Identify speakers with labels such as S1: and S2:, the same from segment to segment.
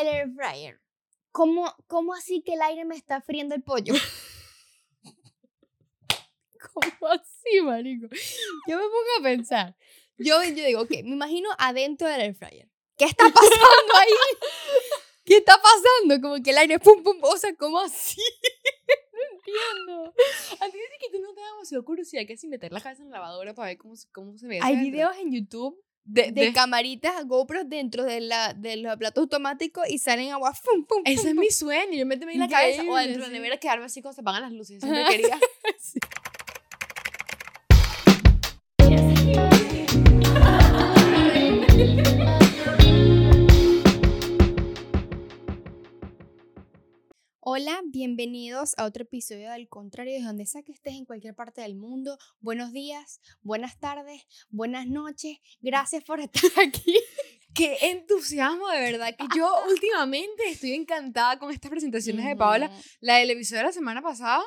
S1: el air fryer. ¿Cómo, ¿Cómo así que el aire me está friendo el pollo?
S2: ¿Cómo así, marico? Yo me pongo a pensar.
S1: Yo, yo digo, ok, me imagino adentro del air fryer. ¿Qué está pasando ahí? ¿Qué está pasando? Como que el aire pum pum, o sea, ¿cómo así?
S2: No entiendo. A ti dice que tú no te da demasiado curiosidad que si meter la cabeza en la lavadora para ver cómo, se- cómo se ve.
S1: Hay
S2: adentro?
S1: videos en YouTube
S2: de,
S1: de
S2: de-
S1: camaritas GoPro dentro de, la, de los platos automáticos y salen agua pum pum.
S2: Ese
S1: pum,
S2: es
S1: pum.
S2: mi sueño. Yo meterme en la cabeza o dentro de la nevera quedarme así cuando se apagan las luces. Siempre quería.
S1: Hola, bienvenidos a otro episodio del Contrario, de donde sea que estés en cualquier parte del mundo. Buenos días, buenas tardes, buenas noches. Gracias por estar aquí.
S2: Qué entusiasmo, de verdad. Que yo últimamente estoy encantada con estas presentaciones de Paola. La del episodio de la semana pasada.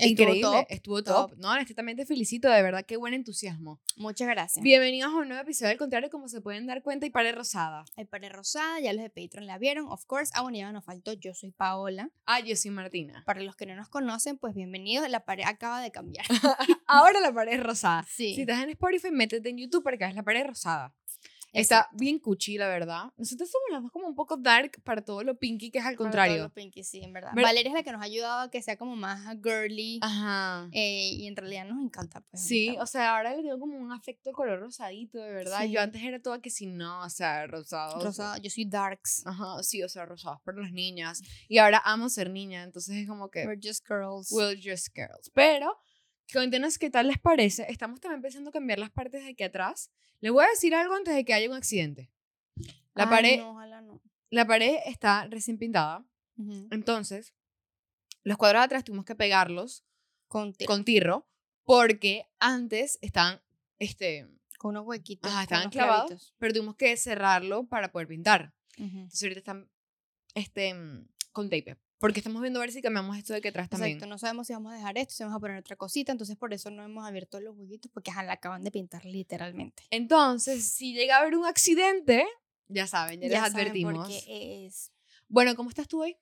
S1: Estuvo
S2: increíble.
S1: top,
S2: estuvo
S1: top.
S2: top. No, honestamente felicito, de verdad. Qué buen entusiasmo.
S1: Muchas gracias.
S2: Bienvenidos a un nuevo episodio del contrario, como se pueden dar cuenta, y pare rosada.
S1: Hay pared rosada, ya los de Patreon la vieron, of course. Ah, bueno, ya nos faltó. Yo soy Paola.
S2: Ah, yo soy Martina.
S1: Para los que no nos conocen, pues bienvenidos. La pared acaba de cambiar.
S2: Ahora la pared rosada.
S1: Sí.
S2: Si estás en Spotify, métete en YouTube para que veas la pared rosada. Está bien cuchi, la verdad. Nosotros somos las dos como un poco dark para todo lo pinky, que es al
S1: Para todos
S2: contrario.
S1: los Pinky, sí, en verdad.
S2: Ver-
S1: Valeria es la que nos ha ayudado a que sea como más girly.
S2: Ajá.
S1: eh, y en realidad nos encanta, pues.
S2: Sí, o sea, ahora le tengo como un afecto color rosadito, de verdad.
S1: Sí.
S2: Yo antes era toda que si no, o sea, rosado.
S1: Rosada, yo soy darks.
S2: Ajá, sí, o sea, rosados para las niñas. Y ahora amo ser niña, entonces es como que,
S1: We're just girls.
S2: we're just girls. Pero, cuéntenos qué tal les parece. Estamos también empezando a cambiar las partes de aquí atrás. Les voy a decir algo antes de que haya un accidente. La
S1: Ay,
S2: pared,
S1: no, ojalá no.
S2: la pared está recién pintada,
S1: Ujú.
S2: entonces los cuadros de atrás tuvimos que pegarlos
S1: Con,
S2: con tirro porque antes estaban, este,
S1: con unos huequitos.
S2: ajá, estaban clavados,
S1: clavitos.
S2: pero tuvimos que cerrarlo para poder pintar.
S1: Ujú.
S2: Entonces ahorita están este, con tape. Porque estamos viendo a ver si cambiamos esto de aquí atrás también.
S1: Exacto, no sabemos si vamos a dejar esto, si vamos a poner otra cosita, entonces por eso no hemos abierto los huequitos, porque ajá, la acaban de pintar literalmente.
S2: Entonces, si llega a haber un accidente, ya saben, ya, les
S1: saben por
S2: advertimos.
S1: qué es.
S2: Bueno, ¿cómo estás tú hoy?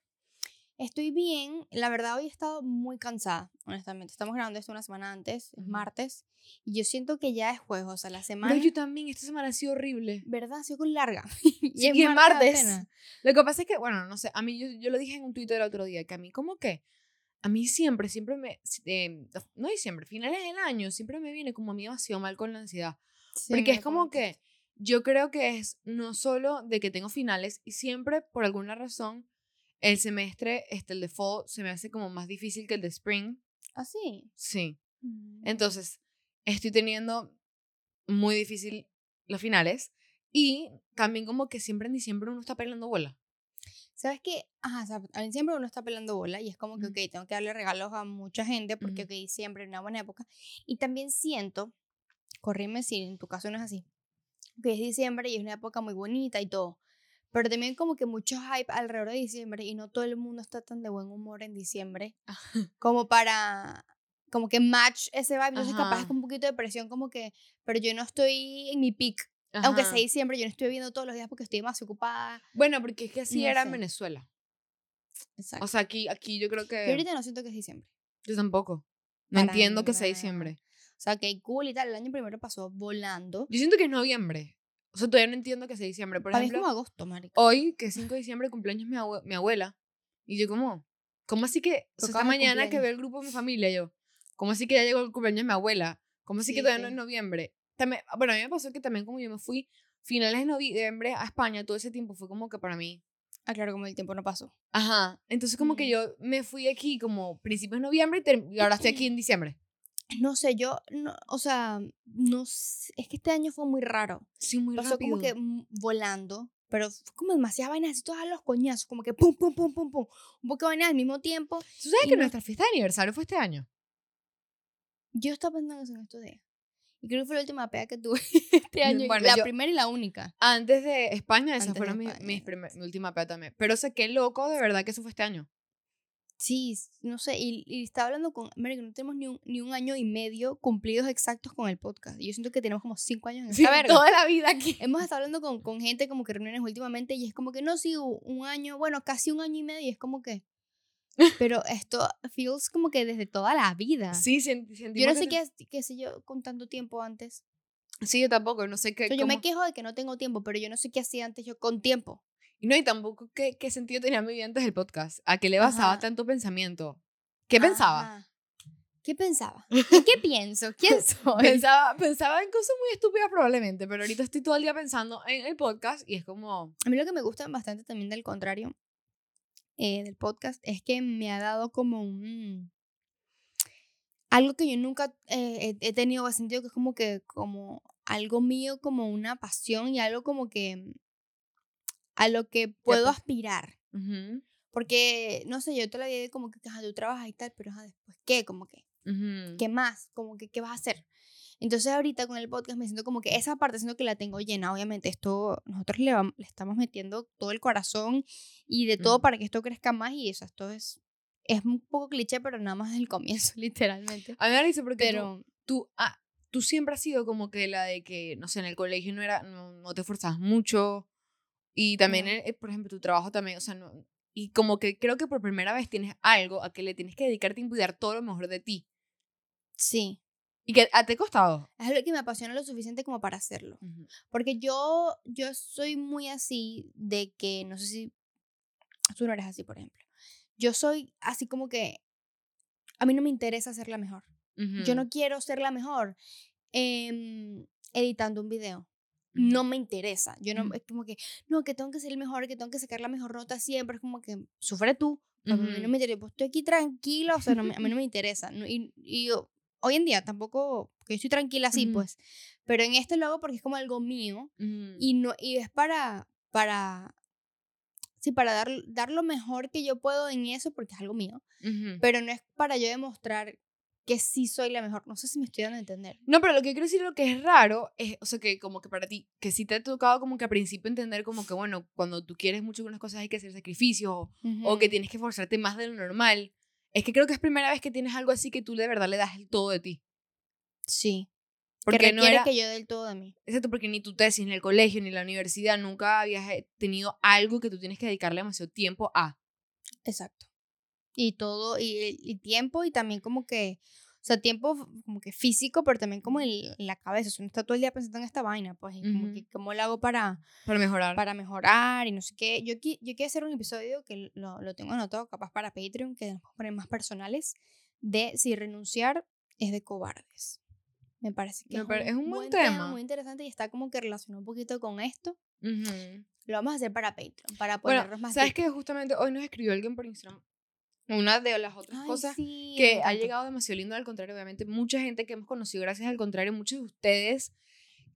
S1: Estoy bien, la verdad hoy he estado muy cansada, honestamente. Estamos grabando esto una semana antes, es martes, y yo siento que ya es jueves, o sea, la semana,
S2: Pero yo también, esta semana ha sido horrible.
S1: ¿verdad? Ha sido con larga.
S2: Sí, y es martes.
S1: apenas.
S2: Lo que pasa es que, bueno, no sé, a mí, yo, yo lo dije en un Twitter el otro día, que a mí como que, a mí siempre, siempre me, eh, no diciembre, finales del año, siempre me viene como a mí demasiado mal con la ansiedad.
S1: Sí,
S2: Porque es como que yo creo que es no solo de que tengo finales y siempre, por alguna razón, el semestre, este, el de fall, se me hace como más difícil que el de spring.
S1: ¿Ah, sí?
S2: Sí.
S1: Mm.
S2: Entonces, estoy teniendo muy difícil los finales y también como que siempre en diciembre uno está pelando bola.
S1: ¿Sabes qué? Ajá, o sea, en diciembre uno está pelando bola y es como que,
S2: Ujú.
S1: ok, tengo que darle regalos a mucha gente porque,
S2: Ujú.
S1: ok, diciembre es una buena época. Y también siento, corrime si en tu caso no es así, que es diciembre y es una época muy bonita y todo. Pero también como que mucho hype alrededor de diciembre y no todo el mundo está tan de buen humor en diciembre como para, como que match ese vibe. Entonces capaz es
S2: Ajá.
S1: como un poquito de presión como que, pero yo no estoy en mi peak. Aunque
S2: Ajá.
S1: sea diciembre, yo no estoy viendo todos los días porque estoy más ocupada.
S2: Bueno, porque es que así
S1: No
S2: era en Venezuela.
S1: Exacto.
S2: O sea, aquí, aquí yo creo que...
S1: Yo ahorita no siento que es diciembre.
S2: Yo tampoco. No entiendo que sea diciembre.
S1: O sea, que cool y tal. El año primero pasó volando.
S2: Yo siento que es noviembre. O sea, todavía no entiendo que sea diciembre. Por
S1: Para mí es
S2: ejemplo,
S1: como agosto, marica.
S2: hoy, que es 5 de diciembre, cumpleaños mi, abue- mi abuela. Y yo como, ¿cómo así que, o sea, esta mañana que
S1: cumpleaños.
S2: veo el grupo de mi familia, yo, ¿cómo así que ya llegó el cumpleaños de mi abuela? ¿Cómo así
S1: Sí,
S2: que todavía no es noviembre? También, ah, bueno, a mí me pasó que también como yo me fui finales de noviembre a España, todo ese tiempo fue como que para mí,
S1: Ah, claro, como el tiempo no pasó.
S2: ajá, entonces como que
S1: Mm.
S2: yo me fui aquí como principios de noviembre y, y ahora estoy aquí en diciembre.
S1: No sé, yo, no, o sea, no sé, es que este año fue muy raro.
S2: Sí, muy
S1: pasó
S2: rápido.
S1: como que mm, volando, pero fue como demasiadas vainas así, todas los coñazos, como que pum, pum, pum, pum, pum. Un poco de vainas al mismo tiempo.
S2: ¿Tú sabes que
S1: no-
S2: nuestra fiesta de aniversario fue este año?
S1: Yo estaba pensando eso en estos días. Y creo que fue la última pega que tuve este año.
S2: Bueno,
S1: la
S2: yo-
S1: primera y la única.
S2: Antes de España, esa fue mi, primer- mi última pea también. Pero sé qué loco, de verdad, que eso fue este año.
S1: Sí, no sé, y, y estaba hablando con, América, no tenemos ni un, ni un año y medio cumplidos exactos con el podcast. Yo siento que tenemos como cinco años en
S2: Sí,
S1: verga.
S2: toda la vida aquí.
S1: Hemos estado hablando con, con gente como que reuniones últimamente y es como que no, sí, un año, bueno, casi un año y medio y es como que... Pero esto feels como que desde toda la vida.
S2: Sí,
S1: yo no sé qué, qué sé yo con tanto tiempo antes.
S2: Sí, yo tampoco, no sé qué.
S1: O sea, yo me quejo de que no tengo tiempo, pero yo no sé qué hacía antes yo con tiempo.
S2: Y no, y tampoco qué, qué sentido tenía mi vida antes del podcast. ¿A qué le basaba
S1: Ajá.
S2: tanto pensamiento? ¿Qué pensaba?
S1: Ajá. ¿Qué pensaba? ¿En qué pienso? ¿Quién soy?
S2: Pensaba, pensaba en cosas muy estúpidas probablemente, pero ahorita estoy todo el día pensando en el podcast y es como...
S1: A mí lo que me gusta bastante también del contrario eh, del podcast es que me ha dado como un... Algo que yo nunca eh, he, tenido sentido que es como que como algo mío, como una pasión y algo como que a lo que puedo
S2: te-
S1: aspirar.
S2: ujú,
S1: Porque, no sé, yo te la vida como que ajá, tú trabajas y tal, pero ajá, después, ¿qué? Como que,
S2: ujú.
S1: ¿qué más? Como que, ¿qué vas a hacer? Entonces ahorita con el podcast me siento como que esa parte siento que la tengo llena, obviamente esto nosotros le, vam- le estamos metiendo todo el corazón y de todo
S2: Mm.
S1: para que esto crezca más y eso, esto es, es un poco cliché, pero nada más del comienzo, literalmente.
S2: A mí me dice porque tú-
S1: Pero,
S2: tú, ah, tú siempre has sido como que la de que, no sé, en el colegio no era, no, no te esforzabas mucho y también, eh, por ejemplo, tu trabajo también, o sea, no, y como que creo que por primera vez tienes algo a que le tienes que dedicar tiempo y dar todo lo mejor de ti.
S1: sí,
S2: Y que ah, te ha costado.
S1: es algo que me apasiona lo suficiente como para hacerlo. Porque yo, yo soy muy así de que, no sé si tú no eres así, por ejemplo. Yo soy así como que a mí no me interesa ser la mejor. Yo no quiero ser la mejor em, editando un video. No me interesa. Yo no,
S2: Ujú.
S1: es como que, no, que tengo que ser el mejor, que tengo que sacar la mejor nota siempre. Es como que, sufre tú. A mí no me interesa. Pues estoy aquí tranquila, o sea, no a mí no me interesa. no- y, y yo- hoy en día tampoco, que yo estoy tranquila así, pues. Pero en este lo hago porque es como algo mío y no y es para para sí para dar, dar lo mejor que yo puedo en eso porque es algo mío pero no es para yo demostrar que sí soy la mejor no sé si me estoy dando a entender
S2: No, pero lo que quiero decir, lo que es raro, es, o sea, que como que para ti, que sí te ha tocado como que al principio entender como que, bueno, cuando tú quieres mucho unas cosas hay que hacer sacrificios o, o que tienes que esforzarte más de lo normal. Es que creo que es primera vez que tienes algo así que tú de verdad le das el todo de ti.
S1: sí
S2: Porque
S1: que
S2: no era,
S1: que yo dé el todo de mí
S2: exacto, porque ni tu tesis, ni el colegio, ni la universidad, nunca habías eh, tenido algo que tú tienes que dedicarle demasiado tiempo a.
S1: exacto y todo y, y tiempo y también como que o sea tiempo como que físico pero también como en la cabeza o sea, uno está todo el día pensando en esta vaina pues y como
S2: Ujú.
S1: que cómo lo hago para
S2: Para mejorar.
S1: para mejorar y no sé qué. Yo, qui- yo quiero hacer un episodio que lo, lo tengo anotado, capaz para Patreon, que nos poner más personales, de si renunciar es de cobardes. Me parece que
S2: Me
S1: es, un,
S2: es un buen
S1: buen tema.
S2: tema.
S1: muy interesante y está como que relacionado un poquito con esto.
S2: Ujú.
S1: Lo vamos a hacer para Patreon, para
S2: Bueno,
S1: ponernos más
S2: ¿sabes
S1: deep.
S2: que Justamente hoy nos escribió alguien por Instagram. Una de las otras
S1: Ay,
S2: cosas
S1: sí,
S2: que ha llegado demasiado lindo al contrario, obviamente, mucha gente que hemos conocido gracias al contrario, muchos de ustedes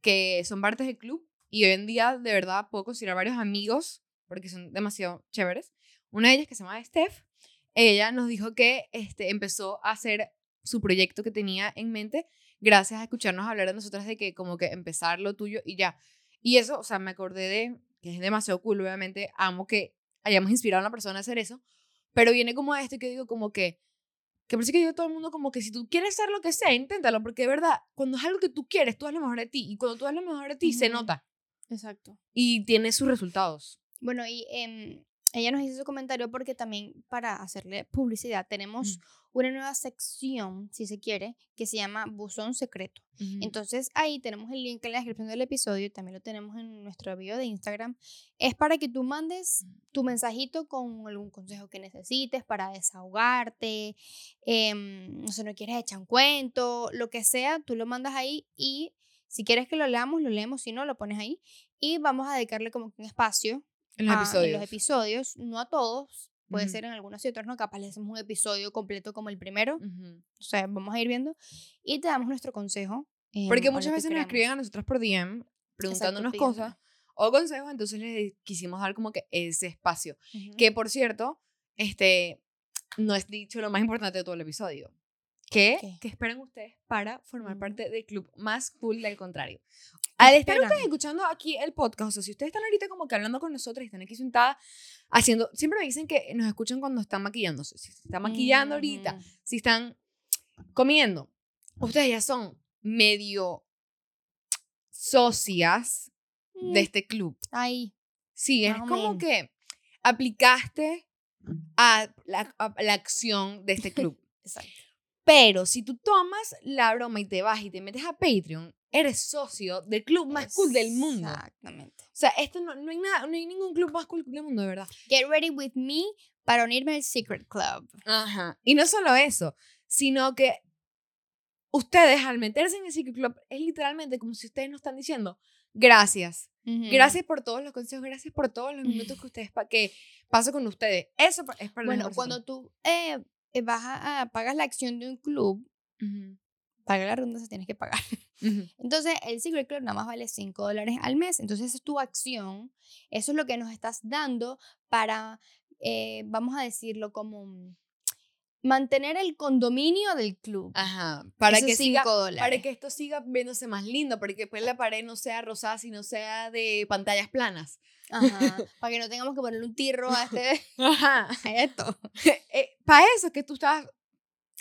S2: que son partes del club y hoy en día de verdad puedo considerar varios amigos porque son demasiado chéveres. Una de ellas que se llama Steph, ella nos dijo que este, empezó a hacer su proyecto que tenía en mente gracias a escucharnos hablar de nosotras de que como que empezar lo tuyo y ya. Y eso, o sea, me acordé de que es demasiado cool, obviamente, amo que hayamos inspirado a una persona a hacer eso, pero viene como a esto que digo como que que por eso que digo todo el mundo como que si tú quieres hacer lo que sea, inténtalo, porque de verdad, cuando es algo que tú quieres, tú das lo mejor de ti, y cuando tú das lo mejor de ti, se nota,
S1: Exacto.
S2: y tiene sus resultados.
S1: Bueno, y em, ella nos hizo su comentario porque también para hacerle publicidad tenemos una nueva sección, si se quiere, que se llama Buzón Secreto. Entonces ahí tenemos el link en la descripción del episodio, también lo tenemos en nuestro video de Instagram. Es para que tú mandes tu mensajito con algún consejo que necesites para desahogarte, em, no sé, no quieres echar un cuento, lo que sea, tú lo mandas ahí y si quieres que lo leamos, lo leemos, si no, lo pones ahí y vamos a dedicarle como que un espacio
S2: en los
S1: a-
S2: episodios.
S1: en los episodios, no a todos, puede ser en algunos y otros no, capaz le hacemos un episodio completo como el primero, o sea, vamos a ir viendo y te damos nuestro consejo. em,
S2: Porque muchas veces nos escriben a nosotras por DM preguntándonos
S1: pidiendo.
S2: cosas o consejos, entonces les quisimos dar como que ese espacio. Que por cierto, este no es dicho lo más importante de todo el episodio, ¿Qué?
S1: ¿Qué?
S2: ¿Qué esperan ustedes para formar parte del club más cool del contrario? Al estar
S1: esperan?
S2: ustedes escuchando aquí el podcast, o sea, si ustedes están ahorita como que hablando con nosotros y están aquí sentadas haciendo, siempre me dicen que nos escuchan cuando están maquillándose, si se están maquillando ahorita, si están comiendo, ustedes ya son medio socias de
S1: Mm,
S2: este club.
S1: Ahí.
S2: Sí, es como que aplicaste a la, a la acción de este club.
S1: Exacto.
S2: Pero si tú tomas la broma y te vas y te metes a Patreon, eres socio del club más cool del mundo. O
S1: Exactamente.
S2: sea, esto no, no hay nada, no hay ningún club más cool del mundo, de verdad.
S1: Get ready with me para unirme al Secret Club.
S2: Ajá. Y no solo eso, sino que ustedes al meterse en el Secret Club es literalmente como si ustedes nos están diciendo gracias.
S1: Ujú.
S2: Gracias por todos los consejos, gracias por todos los minutos que ustedes pa que paso con ustedes. Eso es para
S1: Bueno, cuando tú eh, vas a, pagas la acción de un club,
S2: personas.
S1: para la redundancia tienes que pagar. Entonces, el Secret Club nada más vale 5 dólares al mes. Entonces, esa es tu acción. Eso es lo que nos estás dando para, eh, vamos a decirlo, como mantener el condominio del club.
S2: Ajá. Para que siga,
S1: dólares.
S2: para que esto siga viéndose más lindo, para que después la pared no sea rosada, sino sea de pantallas planas.
S1: Ajá, para que no tengamos que ponerle un tirro a, este,
S2: Ajá.
S1: a esto.
S2: para eso es que tú estás,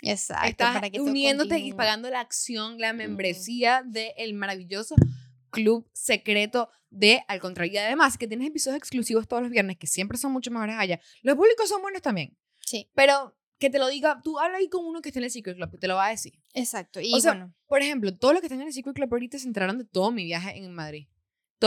S1: Exacto.
S2: estás
S1: para que
S2: uniéndote y pagando la acción, la membresía del maravilloso club secreto de Al Contrario. Y además que tienes episodios exclusivos todos los viernes, que siempre son mucho mejores allá. Los públicos son buenos también.
S1: Sí,
S2: Pero que te lo diga, tú habla ahí con uno que esté en el Secret Club, que te lo va a decir.
S1: exacto. Y
S2: O sea,
S1: bueno,
S2: Por ejemplo, todos los que están en el Secret Club ahorita se enteraron de todo mi viaje en Madrid.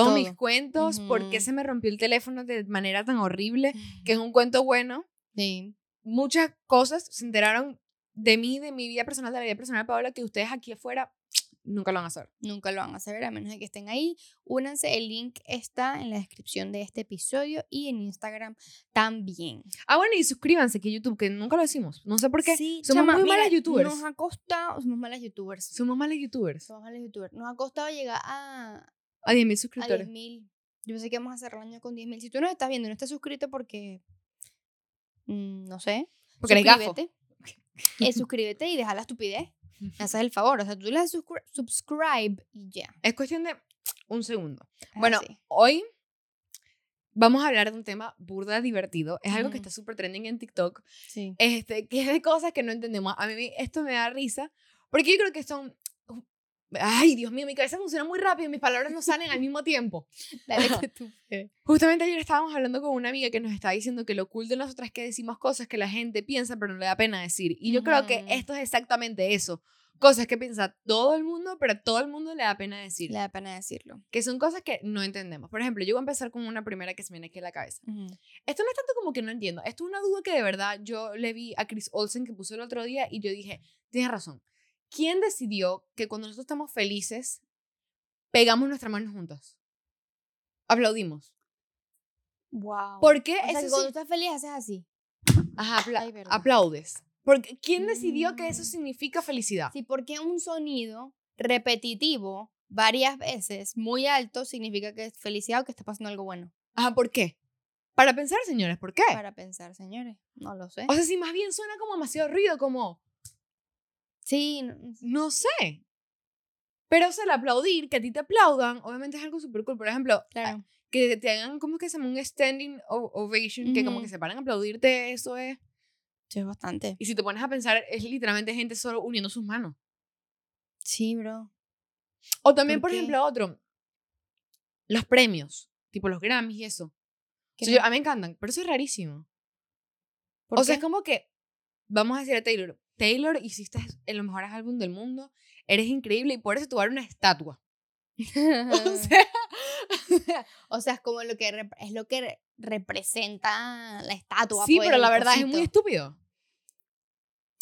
S2: Todos mis cuentos, por qué se me rompió el teléfono de manera tan horrible, que es un cuento bueno.
S1: sí.
S2: Muchas cosas se enteraron de mí, de mi vida personal, de la vida personal de Paola, que ustedes aquí afuera nunca lo van a saber.
S1: Nunca lo van a saber a menos de que estén ahí. Únanse, el link está en la descripción de este episodio y en Instagram también.
S2: Ah, bueno, y suscríbanse que YouTube, que nunca lo decimos. No sé por qué.
S1: Sí,
S2: Somos
S1: chama,
S2: muy
S1: mira,
S2: malas youtubers.
S1: Nos ha costado, somos malas youtubers.
S2: Somos malos youtubers.
S1: Somos malas youtubers. Nos ha costado llegar a,
S2: A 10 mil
S1: a
S2: suscriptores.
S1: 10.000. Yo pensé que vamos a cerrar el año con 10.000. Si tú nos estás viendo y no estás suscrito porque, mm, no sé,
S2: Porque eres gafo.
S1: suscríbete. Eh, suscríbete y deja la estupidez. Me haces el favor. O sea, tú le das subscribe y ya.
S2: Es cuestión de un segundo.
S1: Es
S2: Bueno,
S1: así.
S2: hoy vamos a hablar de un tema burda divertido. Es algo que
S1: Ujú.
S2: está súper trending en TikTok.
S1: sí.
S2: Este, que es de cosas que no entendemos. A mí esto me da risa porque yo creo que son... Ay, Dios mío, mi cabeza funciona muy rápido y mis palabras no salen al mismo tiempo.
S1: Dale que tú.
S2: Justamente ayer estábamos hablando con una amiga que nos estaba diciendo que lo cool de nosotras es que decimos cosas que la gente piensa pero no le da pena decir. Y yo creo que esto es exactamente eso. Cosas que piensa todo el mundo, pero a todo el mundo le da pena decir.
S1: Le da pena decirlo.
S2: Que son cosas que no entendemos. Por ejemplo, yo voy a empezar con una primera que se me viene aquí a la cabeza. Esto no es tanto como que no entiendo. Esto es una duda que de verdad yo le vi a Chris Olsen que puso el otro día y yo dije, tienes razón. ¿Quién decidió que cuando nosotros estamos felices, pegamos nuestras manos juntas? Aplaudimos.
S1: Wow.
S2: ¿Por qué?
S1: O sea,
S2: Eso
S1: que
S2: sí-
S1: cuando estás feliz haces así.
S2: Ajá, apla-
S1: Ay, verdad.
S2: aplaudes. Porque ¿quién decidió que eso
S1: Mm.
S2: significa felicidad?
S1: Sí, porque un sonido repetitivo varias veces, muy alto, significa que es felicidad o que está pasando algo bueno.
S2: Ajá, ¿por qué? Para pensar, señores, ¿por qué?
S1: Para pensar, señores. No lo sé.
S2: O sea, si más bien suena como demasiado ruido, como,
S1: Sí, no-
S2: no sé. Pero o sea, el aplaudir, que a ti te aplaudan, obviamente es algo súper cool. Por ejemplo,
S1: claro.
S2: que te hagan, ¿cómo es que se llama? Un standing ovation, que como que se paran a aplaudirte, eso es.
S1: Sí, es bastante.
S2: Y si te pones a pensar, es literalmente gente solo uniendo sus manos.
S1: Sí, bro.
S2: O también,
S1: ¿Por
S2: por, ejemplo, otro, los premios, tipo los Grammys y eso. O
S1: ¿Qué
S2: sea, yo- a mí me encantan, pero eso es rarísimo.
S1: ¿Por
S2: O sea, es como que, vamos a decir a Taylor, Taylor, hiciste el mejor álbum del mundo, eres increíble y por eso te una estatua. O sea,
S1: O sea, es como lo que es lo que re- representa la estatua.
S2: sí,
S1: pues,
S2: pero la verdad es muy
S1: cosito.
S2: estúpido.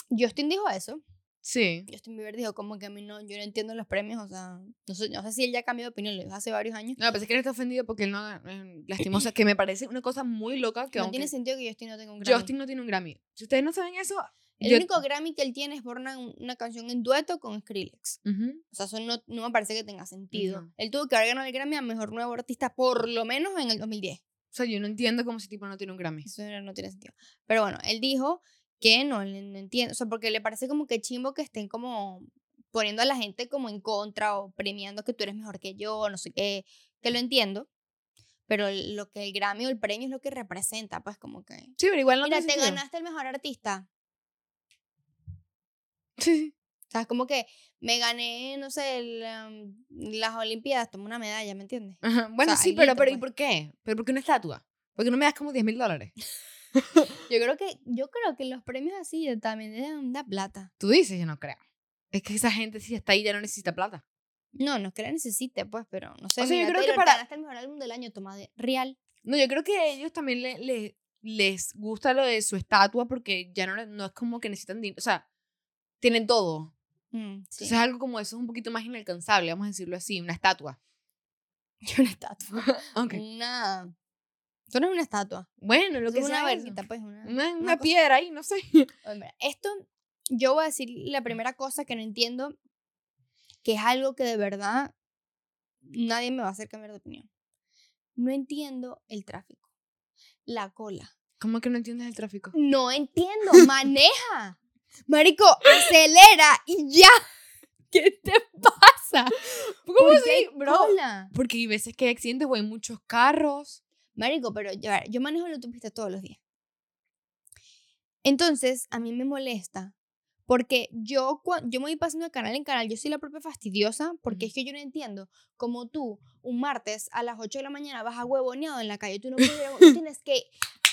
S1: Justin dijo eso.
S2: Sí.
S1: Justin Bieber dijo como que a mí no, yo no entiendo los premios, o sea, no sé, no sé si él ya cambió de opinión, lo dijo hace varios años.
S2: No, pensé que él está ofendido porque él no, eh, lastimosa, que me parece una cosa muy loca que
S1: no
S2: aunque
S1: tiene sentido que Justin no tenga un Grammy.
S2: Justin no tiene un Grammy. Si ustedes no saben eso,
S1: el
S2: yo-
S1: único Grammy que él tiene es por una, una canción en dueto con Skrillex.
S2: Ujú.
S1: O sea, eso no, no me parece que tenga sentido.
S2: Ujú.
S1: Él tuvo que haber ganado el Grammy a Mejor Nuevo Artista por lo menos en el 2010.
S2: O sea, yo no entiendo cómo ese tipo no tiene un Grammy.
S1: Eso no tiene sentido. Pero bueno, él dijo qué? No, no entiendo. O sea, porque le parece como que chimbo que estén como poniendo a la gente como en contra o premiando que tú eres mejor que yo, no sé qué, que lo entiendo. Pero lo que el Grammy o el premio es lo que representa, pues como que...
S2: Sí, pero igual no
S1: Mira, te
S2: sentido.
S1: ganaste el mejor artista.
S2: Sí.
S1: O sea, es como que me gané, no sé, el, um, las Olimpiadas, tomé una medalla, ¿me entiendes?
S2: Ajá. Bueno,
S1: sea,
S2: sí, pero, pero ¿y
S1: pues.
S2: por qué? ¿Pero por qué una estatua? ¿Por qué no me das como 10 mil dólares?
S1: Yo creo que, yo creo que los premios así también deben dar plata.
S2: Tú dices, yo no creo. Es que esa gente si está ahí ya no necesita plata.
S1: No, no es que la necesite, pues, pero no sé.
S2: O sea, yo creo que
S1: Taylor,
S2: para-
S1: ganaste el mejor álbum del año, toma de real.
S2: No, yo creo que a ellos también le- le- les gusta lo de su estatua porque ya no, no es como que necesitan dinero. O sea, tienen todo.
S1: Mm, sí.
S2: Entonces es algo como eso, es un poquito más inalcanzable, vamos a decirlo así, una estatua.
S1: una estatua.
S2: Ok.
S1: Una. Eso no es una estatua.
S2: Bueno, lo
S1: Eso
S2: que
S1: es una verguita, pues. Una,
S2: Una,
S1: una
S2: piedra ahí, no sé.
S1: Mira, esto, yo voy a decir la primera cosa que no entiendo, que es algo que de verdad nadie me va a hacer cambiar de opinión. No entiendo el tráfico. La cola.
S2: ¿Cómo que no entiendes el tráfico?
S1: No entiendo. Maneja. Marico, acelera y ya. ¿Qué te pasa?
S2: ¿Cómo
S1: ¿Por
S2: así,
S1: hay
S2: bro?
S1: cola?
S2: Porque hay veces que hay accidentes o hay muchos carros.
S1: Marico, pero ya, yo manejo la autopista todos los días. Entonces, a mí me molesta porque yo, yo me voy pasando de canal en canal, yo soy la propia fastidiosa porque es que yo no entiendo como tú un martes a las 8 de la mañana vas a huevoneado en la calle, tú no, puedes- tú tienes que,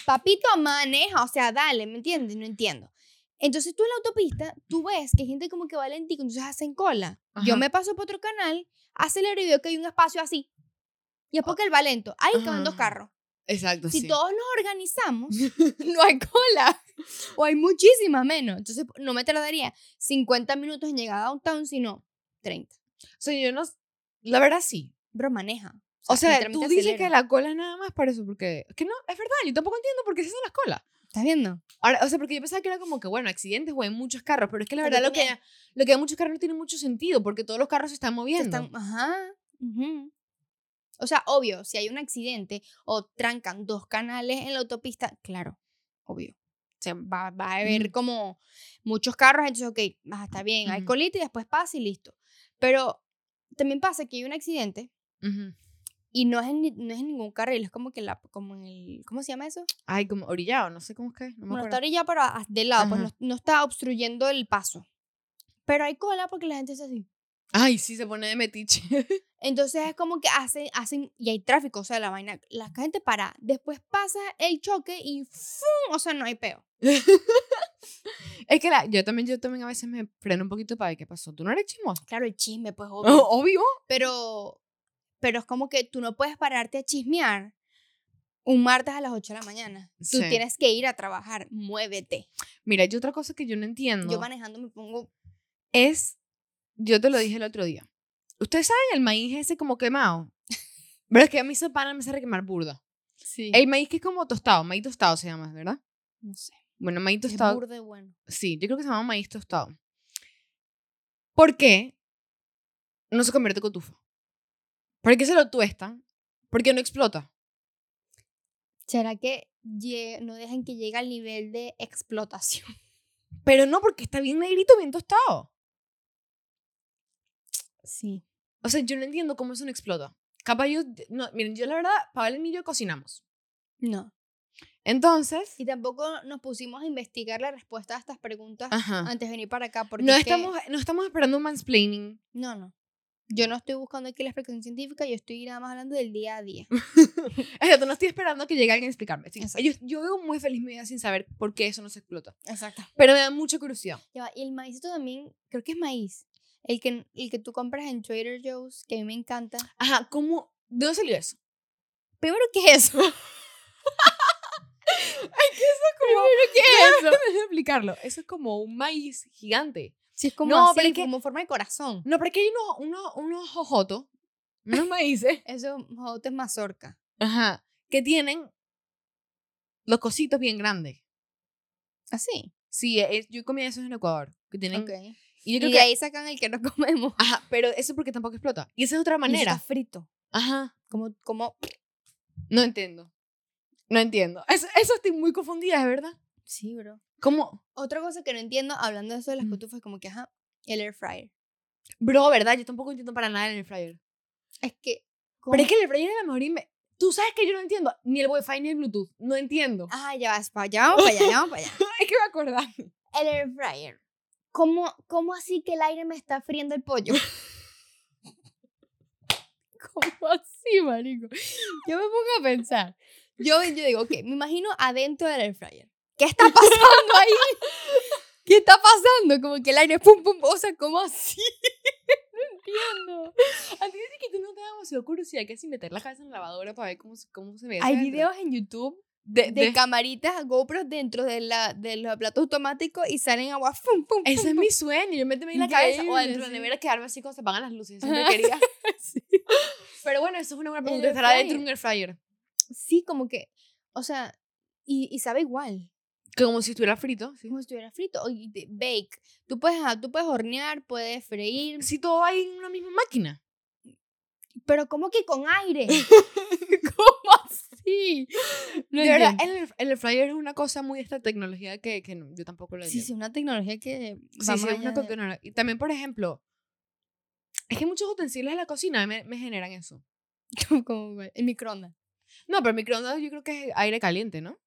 S1: papito, maneja, o sea, dale, ¿me entiendes? No entiendo. Entonces tú en la autopista, tú ves que hay gente como que va lentico, entonces hacen cola. Yo
S2: Ajá.
S1: me paso por otro canal, acelero y veo que hay un espacio así. Y es porque él va lento. Ahí caben dos carros.
S2: Exacto,
S1: Si
S2: sí.
S1: todos nos organizamos, no hay cola. O hay muchísima menos. Entonces, no me tardaría 50 minutos en llegar a downtown, sino 30.
S2: O sea, yo no... La verdad sí.
S1: Bro, maneja.
S2: O sea, tú
S1: literalmente
S2: dices que
S1: acelera.
S2: la cola es nada más para eso, porque... Es que no, es verdad, yo tampoco entiendo por qué se hacen las colas.
S1: ¿Estás viendo?
S2: Ahora, o sea, porque yo pensaba que era como que, bueno, accidentes o hay muchos carros, pero es que la verdad lo que,
S1: tiene-
S2: lo que hay muchos carros no tiene mucho sentido, porque todos los carros se están moviendo.
S1: están- ajá. O sea, obvio, si hay un accidente o trancan dos canales en la autopista, claro, obvio. O sea, va, va a haber como muchos carros, entonces, ok, ah, está bien, hay colita y después pasa y listo. Pero también pasa que hay un accidente. Y no es en, no es en ningún carril, es como que la, como en el, ¿cómo se llama eso?
S2: Ay, como orillado, no sé cómo es que es, no me
S1: Bueno, está orillado, pero de lado, pues
S2: Ajá.
S1: no, no está obstruyendo el paso. Pero hay cola porque la gente es así.
S2: Ay, sí, se pone de metiche.
S1: Entonces es como que hacen, hacen, y hay tráfico, o sea, la vaina, la gente para, después pasa el choque y ¡fum! o sea, no hay peo.
S2: es que la, yo, también, yo también a veces me freno un poquito para ver qué pasó. ¿Tú no eres chismoso?
S1: Claro, el chisme, pues obvio.
S2: Obvio.
S1: Pero, pero es como que tú no puedes pararte a chismear un martes a las 8 de la mañana. Tú
S2: Sí.
S1: tienes que ir a trabajar, muévete.
S2: Mira, y otra cosa que yo no entiendo
S1: Yo manejando me pongo,
S2: es, yo te lo dije el otro día. ¿Ustedes saben el maíz ese como quemado? Pero es que a mí ese pana me hace quemar burda.
S1: sí.
S2: El maíz que es como tostado, maíz tostado se llama, ¿verdad?
S1: no sé,
S2: Bueno, maíz
S1: es
S2: tostado.
S1: burde bueno.
S2: Sí, yo creo que se llama maíz tostado. ¿Por qué no se convierte en cotufa? ¿Por qué se lo tuestan? ¿Por qué no explota?
S1: ¿Será que no dejan que llegue al nivel de explotación?
S2: Pero no, porque está bien negrito, bien tostado.
S1: Sí.
S2: O sea, yo no entiendo cómo eso no explota. Capaz yo, no, miren, yo la verdad, Pavel y yo cocinamos.
S1: No.
S2: Entonces,
S1: Y tampoco nos pusimos a investigar la respuesta a estas preguntas
S2: ajá.
S1: antes de venir para acá. Porque
S2: No
S1: es que-
S2: estamos, no estamos esperando un mansplaining.
S1: No, no. Yo no estoy buscando aquí la explicación científica, yo estoy nada más hablando del día a día.
S2: Exacto, no estoy esperando que llegue alguien a explicarme. Sí, yo, yo vivo muy feliz mi vida sin saber por qué eso no se explota.
S1: Exacto.
S2: Pero me da mucha curiosidad.
S1: Y el maízito también, creo que es maíz. El que, el que tú compras en Trader Joe's, que a mí me encanta.
S2: Ajá, ¿cómo? ¿De dónde salió eso?
S1: Primero, ¿qué es eso?
S2: ¿Cómo?
S1: ¿Qué es eso?
S2: Déjame explicarlo. Eso es como un maíz gigante.
S1: Sí, es como
S2: No,
S1: así,
S2: pero es que-
S1: como forma de corazón.
S2: No, pero aquí hay unos, unos, unos jojotos, unos maíces,
S1: Eso es mazorca.
S2: ajá, que tienen los cositos bien grandes.
S1: Así.
S2: Sí, es- yo comí esos en Ecuador, que tienen...
S1: Ok.
S2: Y yo
S1: Y
S2: creo
S1: de
S2: que...
S1: ahí sacan el que no comemos.
S2: Ajá, pero eso porque tampoco explota. Y esa es otra
S1: Y
S2: manera.
S1: está frito.
S2: Ajá,
S1: Como, como,
S2: no entiendo. No entiendo. Eso, eso estoy muy confundida, ¿es verdad?
S1: Sí, bro.
S2: ¿Cómo?
S1: Otra cosa que no entiendo, hablando de eso de las
S2: Mm.
S1: cotufas, como que, ajá, el air fryer.
S2: Bro, ¿verdad? Yo tampoco entiendo para nada el air fryer.
S1: Es que...
S2: Pero es que el air fryer es la mejor inve- Tú sabes que yo no entiendo ni el Wi-Fi ni el Bluetooth. No entiendo.
S1: Ah, ya vas para allá, vamos para allá, ya vamos para allá.
S2: es que me acordar.
S1: El air fryer. ¿Cómo, ¿Cómo así que el aire me está friendo el pollo? ¿Cómo así, marico? Yo me pongo a pensar. Yo, yo digo, ok, me imagino adentro del air fryer. ¿Qué está pasando ahí? ¿Qué está pasando? Como que el aire pum pum, o sea, ¿cómo así? no entiendo.
S2: A ti dice que tú no te demasiado curiosidad que si meter la cabeza en la lavadora para ver cómo, cómo se ve.
S1: Hay
S2: adentro.
S1: videos en YouTube
S2: de,
S1: de,
S2: de-
S1: camaritas GoPros dentro de, la, de los platos automáticos y salen agua pum pum.
S2: Ese es mi sueño. Yo meterme en la cabeza o
S1: Increíble,
S2: dentro de la nevera quedarme así cuando se apagan las luces. Siempre quería.
S1: Sí.
S2: Pero bueno, eso es una buena pregunta. ¿Estará dentro de un air fryer?
S1: Sí, como que, o sea, y, y sabe igual.
S2: Como si estuviera frito. Sí.
S1: como si estuviera frito. O bake. Tú puedes, tú puedes hornear, puedes freír.
S2: Si todo va en una misma máquina.
S1: Pero como que con aire.
S2: ¿Cómo así?
S1: No
S2: de verdad,
S1: entiendo.
S2: el, el fryer es una cosa muy esta tecnología que, que no- yo tampoco lo
S1: Sí,
S2: entiendo.
S1: sí, una tecnología que
S2: Sí, sí, una
S1: de-
S2: tecnología. Y también, por ejemplo, es que muchos utensilios de la cocina me, me generan eso.
S1: como, como el microondas.
S2: No, pero el microondas yo creo que es aire caliente, ¿no?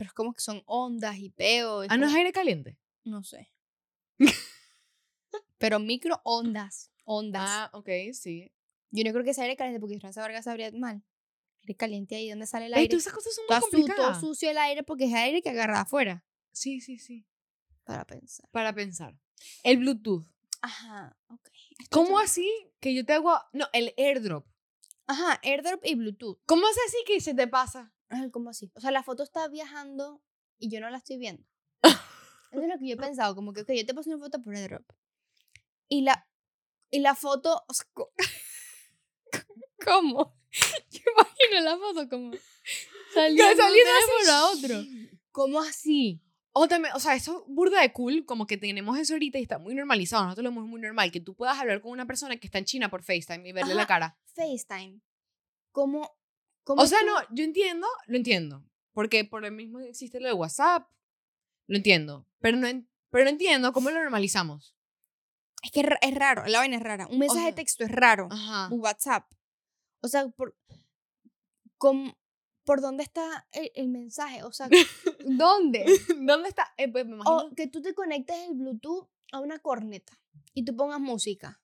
S1: Pero es como que son ondas y peos.
S2: Ah, no es aire caliente.
S1: No sé. Pero microondas. Ondas.
S2: Ah, ok, sí.
S1: Yo no creo que sea aire caliente porque Esperanza Vargas sabría mal. Aire caliente ahí donde sale el
S2: Ey,
S1: aire.
S2: todas esas cosas son muy
S1: su- todo
S2: complicadas.
S1: sucio el aire porque es aire que agarra afuera.
S2: Sí, sí, sí.
S1: Para pensar.
S2: Para pensar. El Bluetooth.
S1: Ajá, ok.
S2: ¿Cómo así que yo te hago... No, el airdrop.
S1: Ajá, AirDrop y Bluetooth.
S2: ¿Cómo hace así que se te pasa?
S1: ¿Cómo así? O sea, la foto está viajando y yo no la estoy viendo. Eso es lo que yo he pensado, como que, ok, yo te paso una foto por AirDrop. Y la, y la foto, o sea, ¿cómo? Yo imagino la foto como saliendo de un a otro. ¿Cómo así?
S2: O también, o sea, eso es burda de cool, como que tenemos eso ahorita y está muy normalizado. Nosotros lo vemos muy normal, que tú puedas hablar con una persona que está en China por FaceTime y verle la
S1: Ajá.
S2: cara.
S1: FaceTime. ¿Cómo? Cómo
S2: O sea,
S1: tú-
S2: no, yo entiendo, lo entiendo. Porque por el mismo existe lo de WhatsApp. Lo entiendo. Pero no, pero no entiendo cómo lo normalizamos.
S1: Es que es ra- es raro, la vaina es rara. Un mensaje de
S2: sea,
S1: texto es raro.
S2: Ajá.
S1: un WhatsApp. O sea, por, ¿por dónde está el, el mensaje? O sea, ¿dónde?
S2: ¿Dónde está? Eh, pues me.
S1: O que tú te conectes el Bluetooth a una corneta y tú pongas música.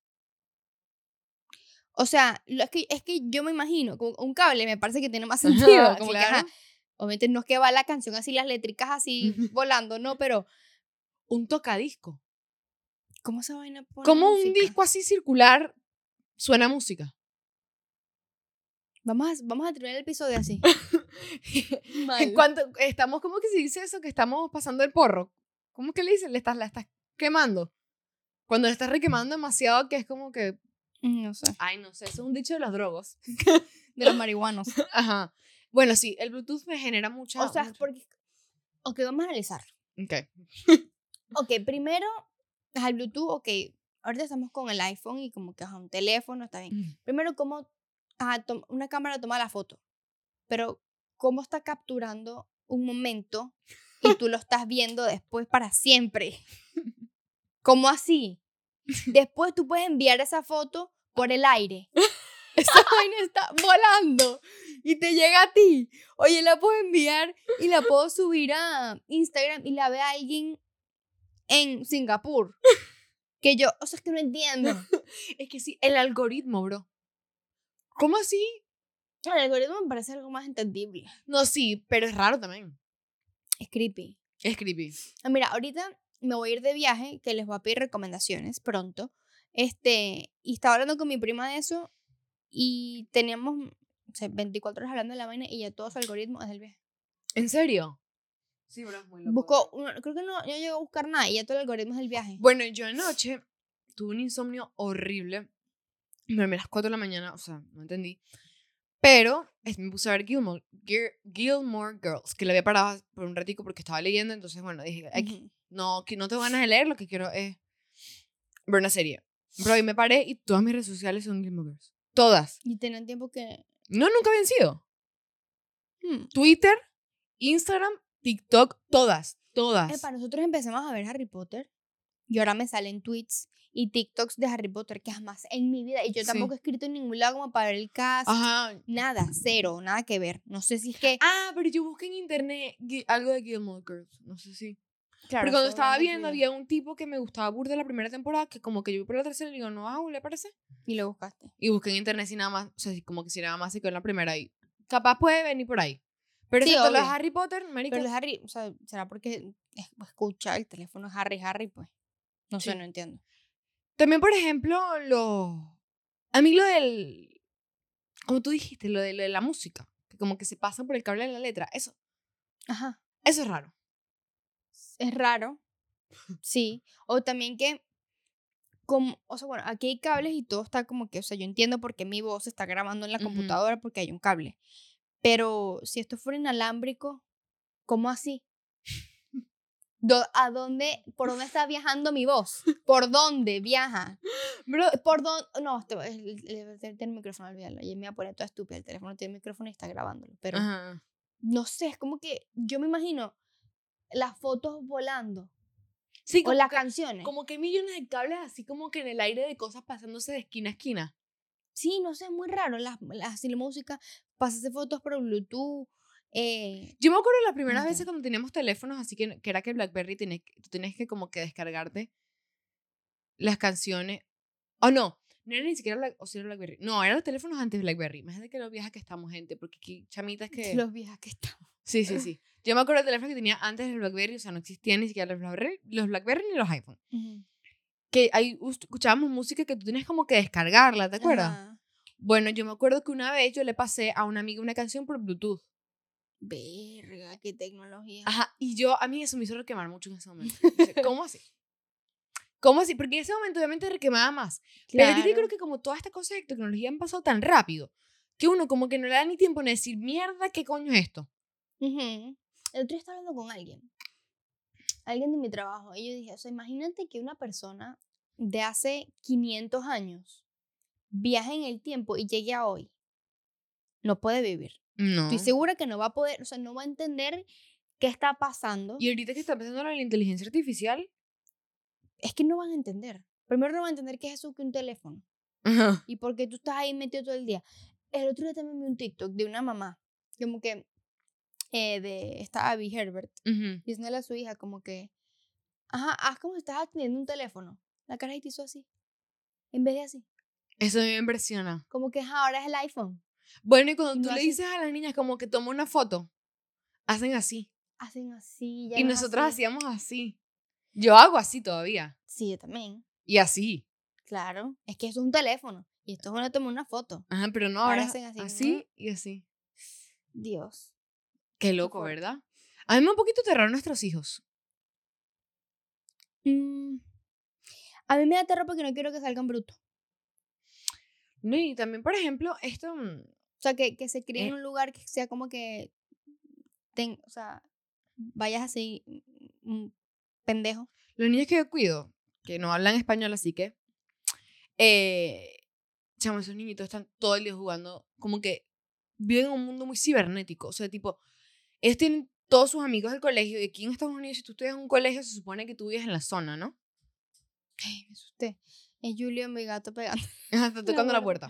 S1: O sea, lo- es que, es que yo me imagino, con un cable me parece que tiene más
S2: Ajá,
S1: sentido. como que,
S2: claro.
S1: ajá, obviamente no es que va la canción así, las letricas así volando, no, pero
S2: Un tocadisco.
S1: ¿cómo esa vaina pone
S2: Como un
S1: música?
S2: disco así circular suena música.
S1: Vamos a, vamos a terminar el episodio así.
S2: En cuanto estamos, ¿cómo que se dice eso? Que estamos pasando el porro. ¿Cómo que le dicen? Le estás, la estás quemando. Cuando le estás requemando demasiado, que es como que,
S1: No sé.
S2: ay, no sé, eso es un dicho de los drogos.
S1: De los marihuanos.
S2: Ajá. Bueno, sí, el Bluetooth me genera mucha.
S1: O sea,
S2: mucha-
S1: porque... Ok, vamos a analizar.
S2: Ok.
S1: Ok, primero, ajá, el Bluetooth, ok. Ahorita estamos con el iPhone y como que es un teléfono, está bien. Primero, cómo ajá, una cámara toma la foto. Pero, ¿cómo está capturando un momento y tú lo estás viendo después para siempre? ¿Cómo así? Después tú puedes enviar esa foto por el aire. Esa vaina está volando y te llega a ti. Oye, la puedo enviar y la puedo subir a Instagram y la ve alguien en Singapur. Que yo, o sea, es que no entiendo.
S2: Es que sí, el algoritmo, bro. ¿Cómo así?
S1: El algoritmo me parece algo más entendible.
S2: No, sí, pero es raro también.
S1: Es creepy.
S2: Es creepy.
S1: Ah, Mira, ahorita me voy a ir de viaje, que les voy a pedir recomendaciones pronto. Este, y estaba hablando con mi prima de eso y teníamos no sé, 24 horas hablando de la vaina y ya todo su algoritmo es del viaje.
S2: ¿En serio? Sí, bro, es muy loco.
S1: Buscó, creo que no, no llegó a buscar nada y ya todo el algoritmo es del viaje.
S2: Bueno, yo anoche tuve un insomnio horrible. Me dormí a las 4 de la mañana, o sea, no entendí. Pero es- me puse a ver Gilmore, Gil- Gilmore Girls, que le había parado por un ratico porque estaba leyendo. Entonces, bueno, dije, "Ay,
S1: Ujú.
S2: no, que no tengo ganas de leer, lo que quiero es ver una serie. Ahí me paré y todas mis redes sociales son Gilmore Girls. Todas.
S1: Y tenían tiempo que...
S2: No, nunca habían sido.
S1: hmm,
S2: Twitter, Instagram, TikTok, todas. todas.
S1: Epa, nosotros empezamos a ver Harry Potter y ahora me salen tweets y TikToks de Harry Potter que jamás en mi vida, y yo
S2: Sí.
S1: tampoco he escrito en ningún lado como para ver el cast,
S2: Ajá.
S1: nada, cero, nada que ver. No sé si es que...
S2: Ah, pero yo busqué en internet algo de Gilmore Girls. No sé si.
S1: Claro,
S2: Porque cuando estaba viendo, había un tipo que me gustaba burda la primera temporada, que como que yo vi por la tercera y digo, no, ah, ¿le parece?
S1: Y lo buscaste.
S2: Y busqué en internet si nada más, o sea, como que si nada más se quedó en la primera y capaz puede venir por ahí. Pero
S1: Sí,
S2: excepto los. Harry Potter, marica,
S1: Pero el Harry, o sea, será porque es- escucha el teléfono Harry, Harry, pues. No sé,
S2: Sí.
S1: no entiendo.
S2: También, por ejemplo, lo... A mí lo del... Como tú dijiste, lo de, lo de la música. Que como que se pasa por el cable de la letra. Eso,
S1: Ajá.
S2: eso es raro.
S1: Es raro. Sí. O también que, como, o sea, bueno, aquí hay cables y todo está como que, o sea, yo entiendo por qué mi voz está grabando en la
S2: Ujú.
S1: computadora porque hay un cable. Pero si esto fuera inalámbrico, ¿cómo así? ¿A dónde, por dónde está viajando mi voz? ¿Por dónde viaja?
S2: Bro,
S1: ¿Por dónde? No, esto, el, el, el- el- tiene micrófono, olvídalo. Y me voy a poner toda estúpida. El teléfono tiene micrófono y está grabándolo. Pero
S2: Ajá.
S1: no sé, es como que yo me imagino las fotos volando
S2: Sí,
S1: o las
S2: que,
S1: canciones.
S2: como que hay millones de cables así como que en el aire de cosas pasándose de esquina a esquina.
S1: Sí, no sé, es muy raro. Las, las, la música, pasarse fotos por Bluetooth. Eh,
S2: Yo me acuerdo las primeras
S1: Entiendo.
S2: veces cuando teníamos teléfonos, así que, que era que BlackBerry tenés, tú tenías que como que descargarte las canciones. O no, no era ni siquiera Black, o sí era BlackBerry. No, eran los teléfonos antes de BlackBerry. Imagínate que lo viejas que estamos, gente, porque aquí chamitas que...
S1: Los viejas que estamos.
S2: Sí, sí, sí. Yo me acuerdo del teléfono que tenía antes del BlackBerry, o sea, no existían ni siquiera los BlackBerry, los BlackBerry ni los iPhone. Que ahí escuchábamos música que tú tenías como que descargarla, ¿te acuerdas?
S1: Ajá.
S2: Bueno, yo me acuerdo que una vez yo le pasé a una amiga una canción por Bluetooth.
S1: Verga, qué tecnología.
S2: Ajá, y yo, a mí eso me hizo requemar mucho en ese momento. Yo ¿Cómo así? ¿Cómo así? Porque en ese momento obviamente requemaba más. Pero ahorita creo que como todas estas cosas de tecnología han pasado tan rápido, que uno como que no le da ni tiempo en decir, mierda, ¿qué coño es esto?
S1: Ujú. El otro día estaba hablando con alguien, alguien de mi trabajo, y yo dije, o sea, imagínate que una persona de hace 500 años viaje en el tiempo y llegue a hoy. No puede vivir.
S2: No.
S1: Estoy segura que no va a poder, o sea, no va a entender qué está pasando.
S2: Y ahorita que está empezando la inteligencia artificial,
S1: Es que no van a entender. Primero no van a entender qué es eso que un teléfono.
S2: ajá,
S1: Y por qué tú estás ahí metido todo el día. El otro día también vi un TikTok de una mamá, como que, eh, de esta Abby Herbert,
S2: ujú.
S1: diciéndole a su hija como que, ajá, haz como si estás atendiendo un teléfono. La cara te hizo así. En vez de así.
S2: eso me impresiona.
S1: Como que "Ajá, ahora es el iPhone.
S2: Bueno, y cuando
S1: Y
S2: tú le dices a las niñas como que toma una foto, hacen así.
S1: Hacen así. Ya
S2: Y
S1: no es
S2: nosotros
S1: así.
S2: hacíamos así. Yo hago así todavía.
S1: Sí, yo también.
S2: Y así.
S1: Claro. Es que esto es un teléfono. Y esto es una toma una foto.
S2: Ajá, pero no,
S1: Ahora
S2: ahora,
S1: hacen así,
S2: así,
S1: ¿no?
S2: y así.
S1: Dios.
S2: Qué loco. ¿verdad? A mí me da un poquito terror nuestros hijos.
S1: Mm, A mí me da terror porque no quiero que salgan brutos.
S2: No, y también, por ejemplo, esto... mm,
S1: O sea, que, que se críe
S2: Eh.
S1: en un lugar que sea como que. ten- o sea, vayas así. mm, mm, pendejo.
S2: Los niños que yo cuido, que no hablan español, así que... Eh, chamo, esos niñitos están todo el día jugando, como que viven en un mundo muy cibernético. O sea, tipo, ellos tienen todos sus amigos del colegio y aquí en Estados Unidos, si tú estudias en un colegio, se supone que tú vives en la zona, ¿no?
S1: Ay, me asusté. Es Julio, mi gato pegando.
S2: Ajá, Está tocando la
S1: puerta.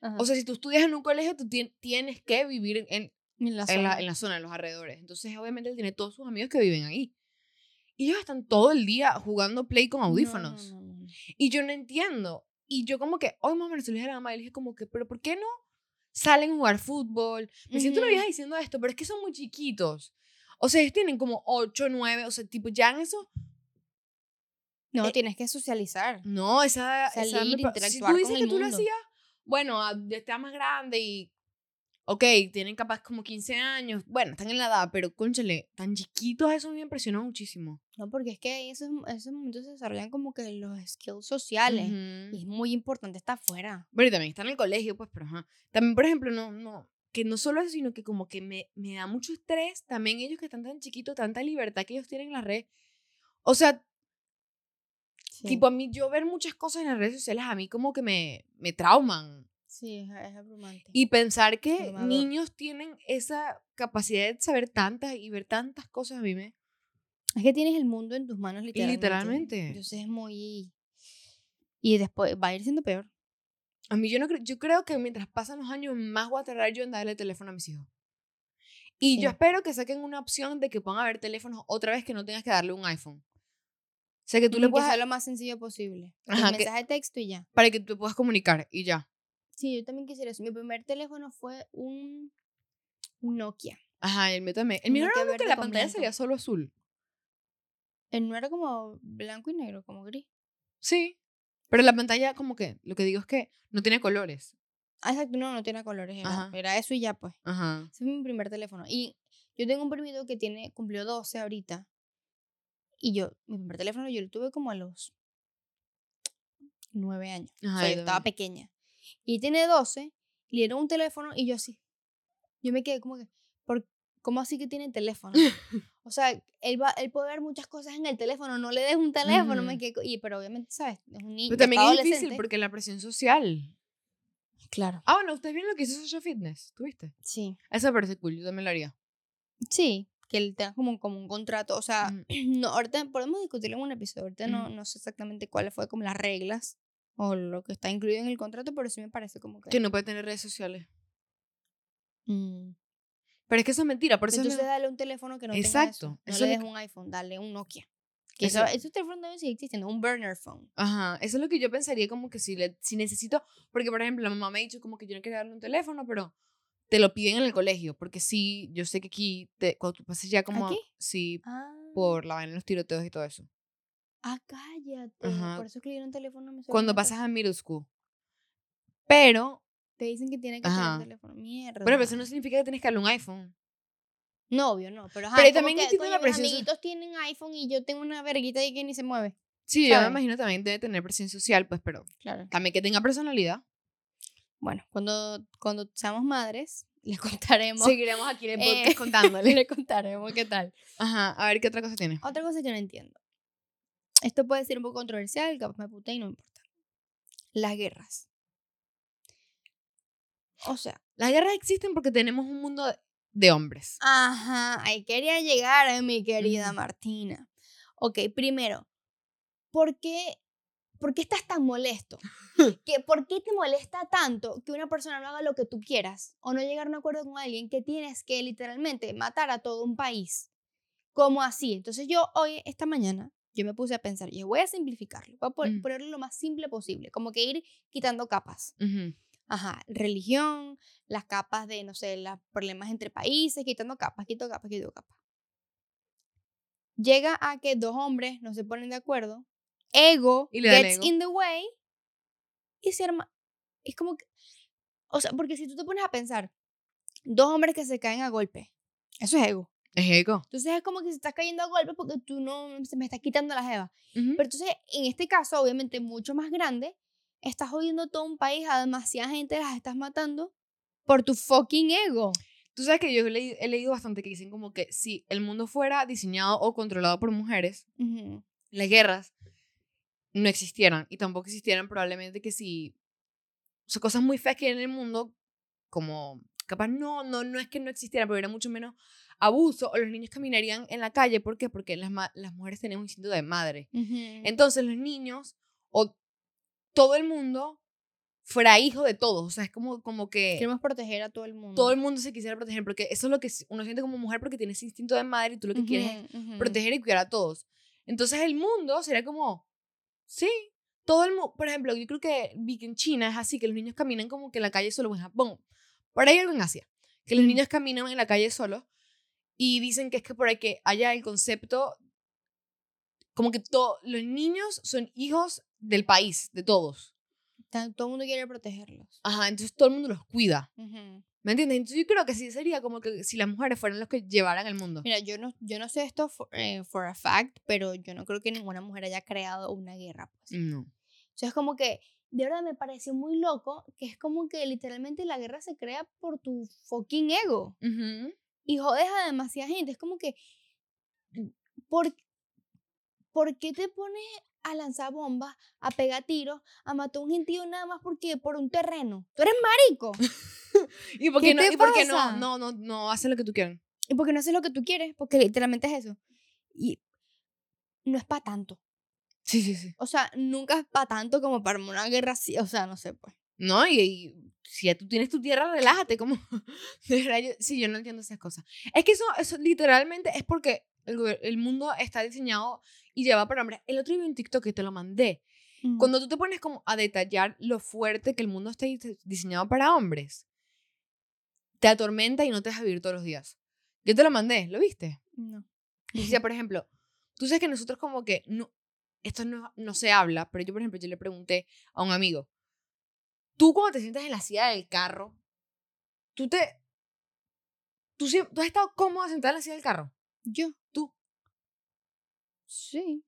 S2: puerta. O sea, si tú estudias en un colegio, tú tien- tienes que vivir en,
S1: en la
S2: en, la, en la zona, en los alrededores. Entonces, obviamente, él tiene todos sus amigos que viven ahí. Y ellos están todo el día jugando play con
S1: No, no,
S2: audífonos.
S1: no, no, no.
S2: Y yo no entiendo. Y yo como que, hoy más se lo dije a la mamá y le dije como que, pero ¿por qué no salen a jugar fútbol? Me siento una vieja diciendo esto, pero es que son muy chiquitos. O sea, ellos tienen como 8, 9, o sea, tipo, ya en eso,
S1: No,
S2: Eh,
S1: tienes que socializar.
S2: no, esa, esa
S1: Salir,
S2: me pa-
S1: interactuar
S2: Si
S1: con
S2: tú dices
S1: el
S2: que tú lo hacías, bueno, ya está más grande y, ok, tienen capaz como 15 años, bueno, están en la edad, pero conchale, tan chiquitos, eso me impresionó muchísimo.
S1: No, porque es que esos, esos momentos se desarrollan como que los skills sociales.
S2: Ujú.
S1: Y es muy importante estar afuera.
S2: Bueno, y también está en el colegio, pues, pero ajá. También, por ejemplo, no, no, que no solo eso, sino que como que me, me da mucho estrés también ellos que están tan chiquitos, tanta libertad que ellos tienen en la red. O sea, tipo a mí, yo ver muchas cosas en las redes sociales, a mí como que me, me trauman.
S1: Sí, es, es abrumante.
S2: Y pensar que
S1: Abrumador.
S2: niños tienen esa capacidad de saber tantas y ver tantas cosas, a mí me...
S1: Es que tienes el mundo en tus manos literalmente.
S2: Literalmente.
S1: Entonces es muy... Y después va a ir siendo peor.
S2: A mí yo no creo, yo creo que mientras pasan los años más voy a tardar yo en darle teléfono a mis hijos. Y yo
S1: Sí.
S2: espero que saquen una opción de que pongan a ver teléfonos otra vez que no tengas que darle un iPhone. O sea, que tú le
S1: que
S2: puedas,
S1: sea lo más sencillo posible. Un
S2: Ajá, que-
S1: mensaje de texto y ya.
S2: para que tú puedas comunicar y ya.
S1: Sí, yo también quisiera eso. Mi primer teléfono fue un, un Nokia.
S2: Ajá, el mío también. El mío era que la pantalla
S1: blanco.
S2: salía solo azul.
S1: Él no era como blanco y negro, como gris.
S2: Sí. Pero la pantalla, como que, lo que digo es que no tiene colores.
S1: Ah, exacto, no, no tiene colores. Era, eso y ya, pues.
S2: Ajá.
S1: Ese fue mi primer teléfono. Y yo tengo un primito que tiene, cumplió 12 ahorita. Y yo, mi primer teléfono yo lo tuve como a los 9 años. o
S2: Ajá,
S1: sea,
S2: yo
S1: yo estaba pequeña. Y tiene 12, le dieron un teléfono y yo así. Yo me quedé como que, ¿por, ¿cómo así que tiene teléfono? o sea, él, va, él puede ver muchas cosas en el teléfono, no le des un teléfono. me
S2: Ujú.
S1: quedé co- y, pero obviamente, ¿sabes? Es un niño.
S2: Pero también es difícil porque la presión social.
S1: Claro.
S2: Ah, bueno, ustedes vieron lo que hizo Social Fitness, ¿tuviste?
S1: Sí.
S2: Eso me parece cool, yo también lo haría.
S1: Sí, que él tenga como, como un contrato. O sea,
S2: Ujú.
S1: no, ahorita podemos discutirlo en un episodio. Ahorita no,
S2: Ujú.
S1: no sé exactamente cuáles fue como las reglas o lo que está incluido en el contrato, pero sí me parece como que.
S2: Que no puede tener redes sociales.
S1: Mm.
S2: Pero es que eso es mentira, por eso es
S1: Entonces dale un teléfono que no tenga
S2: Exacto,
S1: eso. No
S2: eso
S1: le
S2: es
S1: des un iPhone, dale un Nokia. Que
S2: Eso-
S1: eso, esos teléfonos deben seguir existiendo, un burner phone.
S2: Ajá, eso es lo que yo pensaría como que si, le, si necesito, porque por ejemplo la mamá me ha dicho como que yo no quería darle un teléfono, pero te lo piden en el colegio, porque sí, yo sé que aquí, te, cuando tú pases ya como,
S1: ¿Aquí?
S2: sí,
S1: Ah,
S2: por la vaina de los tiroteos y todo eso.
S1: Ah cállate.
S2: Ajá.
S1: Por eso es que le dieron teléfono mi
S2: Cuando pasas a middle school. Pero,
S1: Te dicen que tiene que tener teléfono. Mierda.
S2: pero eso no significa que tienes que darle un iPhone.
S1: No, obvio, no. Pero, ajá,
S2: Pero también
S1: que, coño, mis amiguitos tienen iPhone y yo tengo una verguita ahí que ni se mueve.
S2: Sí, yo me
S1: ¿Sabes?
S2: imagino también debe tener presión social, pues, pero
S1: Claro.
S2: también que tenga personalidad.
S1: Bueno, cuando, cuando seamos madres, les contaremos.
S2: Seguiremos aquí en el
S1: Eh,
S2: podcast contándole.
S1: les contaremos qué tal.
S2: Ajá, a ver qué otra cosa tiene.
S1: Otra cosa que no entiendo. Esto puede ser un poco controversial, capaz me puté y no me importa. Las guerras. O sea,
S2: Las guerras existen porque tenemos un mundo de- hombres.
S1: ajá, ahí quería llegar, eh, mi querida. Martina. Ok, primero, ¿por qué, ¿por qué estás tan molesto? ¿Qué, ¿Por qué te molesta tanto que una persona no haga lo que tú quieras o no llegar a un acuerdo con alguien que tienes que literalmente matar a todo un país? ¿Cómo así? Entonces yo hoy, esta mañana, yo me puse a pensar, y voy a simplificarlo, voy a pon-
S2: Mm.
S1: ponerlo lo más simple posible, como que ir quitando capas. Ajá, religión, las capas de, no sé, los problemas entre países, quitando capas, quito capas, quito capas. Llega a que dos hombres no se ponen de acuerdo, ego
S2: Y
S1: gets
S2: ego.
S1: in the way y se arma. Es como que, o sea, porque si tú te pones a pensar, dos hombres que se caen a golpe, eso es ego.
S2: Es ego.
S1: Entonces es como que se estás cayendo a golpe porque tú no, se me estás quitando la jeva.
S2: Ujú.
S1: Pero entonces, en este caso, obviamente mucho más grande, estás jodiendo todo un país, a demasiada gente las estás matando por tu fucking ego.
S2: Tú sabes que yo he leído, he leído bastante que dicen como que si el mundo fuera diseñado o controlado por mujeres,
S1: Ujú.
S2: las guerras no existieran y tampoco existieran probablemente que si o sea, cosas muy feas que hay en el mundo como capaz no no no es que no existieran pero era mucho menos abuso o los niños caminarían en la calle ¿por qué? porque las, las mujeres tenían un instinto de madre entonces los niños o todo el mundo fuera hijo de todos o sea es como como que
S1: Queremos proteger a todo el mundo.
S2: todo el mundo se quisiera proteger porque eso es lo que uno siente como mujer porque tienes instinto de madre y tú lo que quieres es
S1: Ujú, ujú.
S2: proteger y cuidar a todos. Entonces el mundo sería como, sí, todo el mundo, por ejemplo, yo creo que vi que en China es así, que los niños caminan como que en la calle solo, en Japón, por ahí algo en Asia, que los
S1: Mm.
S2: niños caminan en la calle solos y dicen que es que por ahí que haya el concepto, como que los niños son hijos del país, de todos.
S1: Todo el mundo quiere protegerlos.
S2: Ajá, entonces todo el mundo los cuida.
S1: Ujú.
S2: ¿Me entiendes? Entonces yo creo que sí sería como que si las mujeres fueran los que llevaran el mundo.
S1: Mira, yo no, yo no sé esto for, eh, for a fact, pero yo no creo que ninguna mujer haya creado una guerra. Pues.
S2: No.
S1: Sea, es como que, de verdad me pareció muy loco, que es como que literalmente la guerra se crea por tu fucking ego.
S2: Ujú.
S1: Y jodes a demasiada gente. Es como que, ¿por, ¿por qué te pones a lanzar bombas, a pegar tiros, a matar a un gentío nada más porque por un terreno? Tú eres marico.
S2: ¿Y por
S1: ¿Qué
S2: qué, no,
S1: te
S2: y por qué no, no, no, no hacen lo que tú quieres?
S1: y porque no haces lo que tú quieres, porque literalmente es eso. Y no es para tanto.
S2: Sí, sí, sí.
S1: O sea, nunca es para tanto como para una guerra así. O sea, no sé, pues.
S2: No, y, y si ya tú tienes tu tierra, relájate, como... de verdad, yo- sí, yo no entiendo esas cosas. Es que eso, eso literalmente es porque el, el mundo está diseñado y lleva para hombres. El otro día vi un TikTok que te lo mandé.
S1: Mm.
S2: Cuando tú te pones como a detallar lo fuerte que el mundo está dise- diseñado para hombres, te atormenta y no te deja vivir todos los días. Yo te lo mandé, ¿lo viste?
S1: No.
S2: Y decía, por ejemplo, tú sabes que nosotros como que no, esto no, no se habla, pero yo, por ejemplo, yo le pregunté a un amigo, tú cuando te sientas en la silla del carro, tú te, tú, tú has estado cómoda sentada en la silla del carro,
S1: Yo.
S2: tú.
S1: Sí.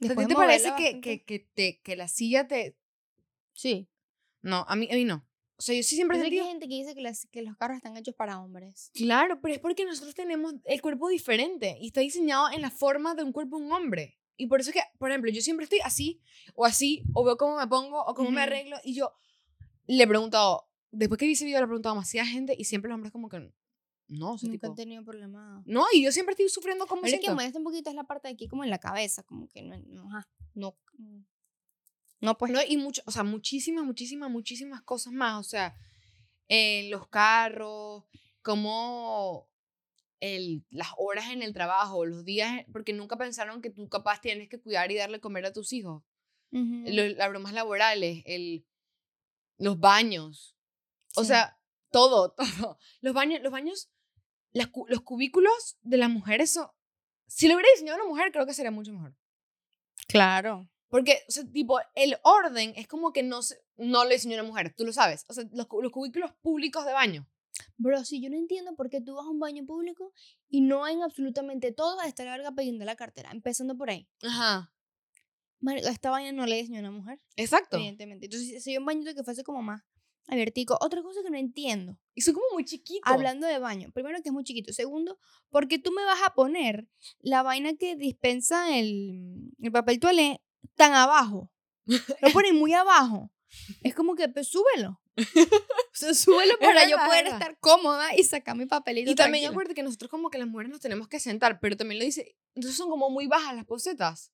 S2: O sea, ¿A ti
S1: Después
S2: te
S1: de
S2: parece que, que, que, te, que la silla te...
S1: Sí.
S2: No, a mí, a mí no. O sea, yo sí siempre he
S1: hay gente que dice que, las- que los carros están hechos para hombres.
S2: Claro, pero es porque nosotros tenemos el cuerpo diferente y está diseñado en la forma de un cuerpo de un hombre. Y por eso es que, por ejemplo, yo siempre estoy así o así, o veo cómo me pongo o cómo me arreglo. Y yo le he preguntado, después que vi ese video, le he preguntado a demasiada gente y siempre los hombres como que, no, o sea,
S1: Nunca
S2: tipo,
S1: han tenido problema.
S2: no, y yo siempre estoy sufriendo como
S1: Pero es que me molesta un poquito es la parte de aquí como en la cabeza, como que no, no, ajá, no, mm. no pues.
S2: No, y mucho, o sea, muchísimas, muchísimas, muchísimas cosas más. O sea, en los carros, como el, las horas en el trabajo, los días, porque nunca pensaron que tú capaz tienes que cuidar y darle comer a tus hijos.
S1: Ujú.
S2: Lo- las bromas laborales, el, los baños, o
S1: Sí.
S2: sea, todo, todo. Los baños, los baños, las los cubículos de las mujeres son... Si lo hubiera diseñado una mujer, creo que sería mucho mejor.
S1: Claro.
S2: Porque, o sea, tipo, el orden es como que no, se, no lo diseñó una mujer, tú lo sabes. O sea, los, los cubículos públicos de baño.
S1: Bro, si yo no entiendo por qué tú vas a un baño público y no en absolutamente todo a esta larga pidiendo la cartera, empezando por ahí.
S2: Ajá.
S1: Marico, esta vaina no le diseñó una mujer,
S2: Exacto.
S1: evidentemente. Entonces, si hay un bañito que fuese como más abiertico. Otra cosa que no entiendo,
S2: Y son como muy chiquitos.
S1: hablando de baño, primero que es muy chiquito, segundo, porque tú me vas a poner la vaina que dispensa el, el papel toalé tan abajo. Lo ponen muy abajo. Es como que, pues súbelo. O sea, súbelo para yo poder estar cómoda y sacar mi papelito.
S2: Y también
S1: tranquila.
S2: acuérdate que nosotros como que las mujeres nos tenemos que sentar, pero también lo dice, entonces son como muy bajas las posetas.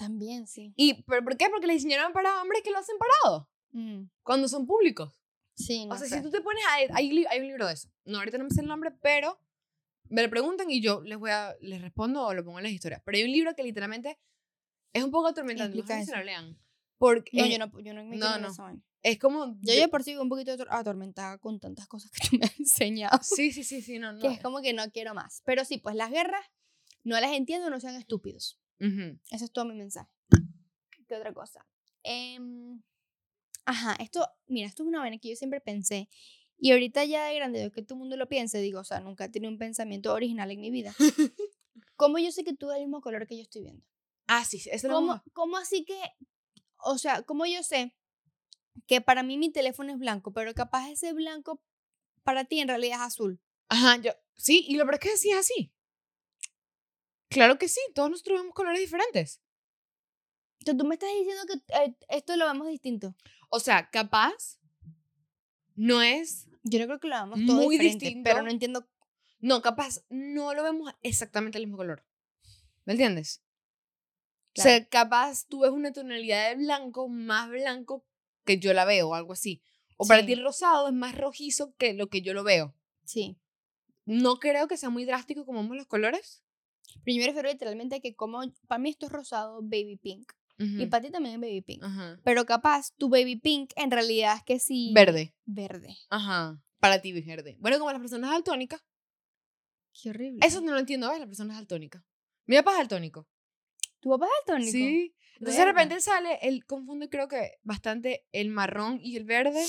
S1: También, sí.
S2: ¿Y pero por qué? Porque le diseñaron para hombres que lo hacen parado,
S1: Mm,
S2: cuando son públicos.
S1: Sí, no
S2: o sea,
S1: sé.
S2: si tú te pones a... Hay, hay un libro de eso. No, ahorita no me sé el nombre, pero me lo preguntan y yo les voy a... Les respondo o lo pongo en las historias. Pero hay un libro que literalmente es un poco atormentante. No sé si lo lean. Porque
S1: No,
S2: eh,
S1: yo no, yo no me
S2: no, no. es como...
S1: Yo ya por sí un poquito ator- atormentada con tantas cosas que tú me has enseñado.
S2: Sí, sí, sí, sí, no, no.
S1: Que es como que no quiero más. Pero sí, pues las guerras no las entiendo, no sean estúpidos.
S2: Ujú.
S1: Ese es todo mi mensaje. ¿Qué otra cosa? Em, ajá, esto, mira, esto es una vaina que yo siempre pensé. Y ahorita ya de grande, veo que todo el mundo lo piense, digo, o sea, nunca tenido un pensamiento original en mi vida. ¿Cómo yo sé que tú ves el mismo color que yo estoy viendo?
S2: Ah, sí, eso lo
S1: ¿Cómo, ¿Cómo así que, o sea, cómo yo sé que para mí mi teléfono es blanco, pero capaz ese blanco para ti en realidad es azul?
S2: Ajá, yo... Sí, y lo peor es que sí es así. Claro que sí, todos nosotros vemos colores diferentes.
S1: Entonces tú me estás diciendo que eh, esto lo vemos distinto.
S2: O sea, capaz no es...
S1: Yo no creo que lo vemos todo
S2: Muy
S1: diferente,
S2: distinto.
S1: pero no entiendo.
S2: No, capaz no lo vemos exactamente el mismo color. ¿Me entiendes? O sea, capaz tú ves una tonalidad de blanco más blanco que yo la veo algo así. O para ti el rosado es más rojizo que lo que yo lo veo.
S1: Sí.
S2: No creo que sea muy drástico como vemos los colores.
S1: Pero yo me refiero literalmente a que como para mí esto es rosado, baby pink. Y
S2: Ujú.
S1: para ti también es baby pink.
S2: Ajá.
S1: Pero capaz tu baby pink en realidad es que sí.
S2: Verde.
S1: Verde.
S2: Ajá. Para ti verde. Bueno, como las personas daltónicas.
S1: Qué horrible.
S2: Eso no lo entiendo, ¿ves? Las personas daltónicas. Mi papá es daltónico.
S1: ¿Tu papá es daltónico?
S2: Sí. Entonces de
S1: Verga.
S2: repente sale, él confunde creo que bastante el marrón y el verde.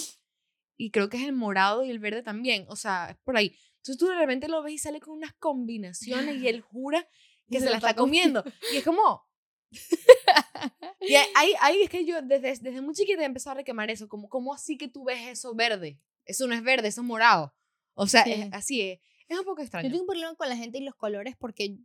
S2: Y creo que es el morado y el verde también. O sea, es por ahí. Entonces tú de repente lo ves y sale con unas combinaciones y él jura que se, la está comiendo. Y es como... Y ahí- ahí, es que yo desde, desde muy chiquita he empezado a requemar eso. Como, ¿cómo así que tú ves eso verde? Eso no es verde, eso es morado. O sea,
S1: Sí.
S2: es, así es. Es un poco
S1: Yo
S2: extraño.
S1: tengo un problema con la gente y los colores porque.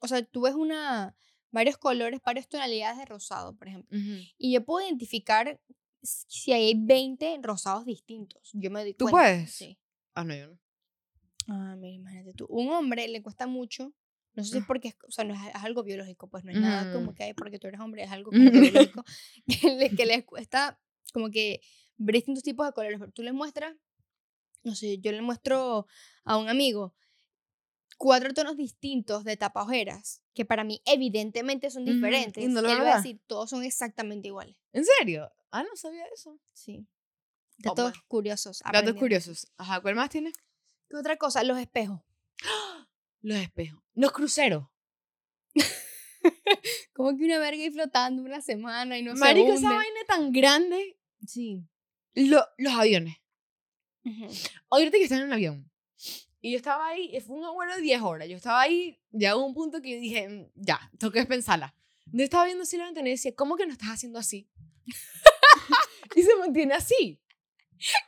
S1: O sea, tú ves una. Varios colores, varias tonalidades de rosado, por ejemplo.
S2: Ujú.
S1: Y yo puedo identificar si hay 20 rosados distintos. Yo me doy
S2: ¿Tú
S1: cuenta.
S2: puedes?
S1: Sí.
S2: Ah, no, yo no.
S1: Ah, mira, imagínate tú. Un hombre le cuesta mucho No sé si es
S2: Ah.
S1: porque, es- o sea, no es, es algo biológico, pues no es nada como que hay porque tú eres hombre, es algo como biológico, que, le- que les cuesta como que ver distintos tipos de colores. Pero tú les muestras, no sé, yo le muestro a un amigo cuatro tonos distintos de tapaojeras, que para mí evidentemente son
S2: y
S1: diferentes.
S2: no
S1: y
S2: lo
S1: él va a decir, todos son exactamente iguales.
S2: ¿En serio? Ah, no sabía eso.
S1: Sí.
S2: Oh,
S1: Datos
S2: bueno.
S1: curiosos.
S2: Datos curiosos. Ajá, ¿cuál más tienes?
S1: ¿Qué otra cosa? Los espejos.
S2: Los espejos. Los cruceros.
S1: Como que una verga ahí flotando una semana y no
S2: Marico,
S1: se
S2: esa
S1: hunde.
S2: vaina tan grande.
S1: Sí.
S2: Lo- los aviones. Ahorita que estaba en un avión. Y yo estaba ahí, y fue un vuelo de 10 horas. Yo estaba ahí, ya hubo un punto que dije, "Mm, ya, tengo que pensarla. Yo estaba viendo así la ventana y decía, ¿cómo que no estás haciendo así? y se mantiene así.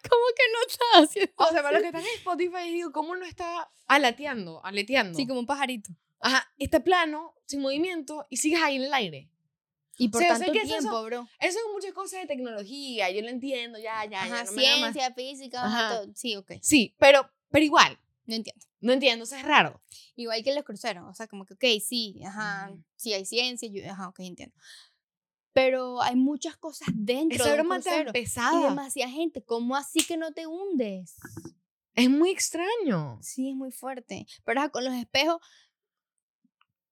S1: ¿Cómo que no estás haciendo?
S2: O sea, para los que están en Spotify, digo, ¿cómo no está aleteando, aleteando?
S1: Sí, como un pajarito.
S2: Ajá, está plano, sin movimiento, y sigues ahí en el aire.
S1: Y por
S2: yo sé
S1: tanto
S2: que eso-
S1: tiempo, bro.
S2: Eso son muchas cosas de tecnología, yo lo entiendo, ya, ya, ya.
S1: Ajá,
S2: no me da más.
S1: ciencia, física,
S2: ajá,
S1: todo. Sí, ok.
S2: Sí, pero, pero igual,
S1: No entiendo.
S2: no entiendo, eso es raro.
S1: Igual que los cruceros. O sea, como que, ok, sí, ajá, sí hay ciencia, yo, ajá, ok, entiendo. Pero hay muchas cosas dentro
S2: Esa
S1: de
S2: broma.
S1: Y
S2: pesada.
S1: demasiada gente. ¿Cómo así que no te hundes?
S2: Es muy extraño.
S1: Sí, es muy fuerte. Pero ajá, con los espejos,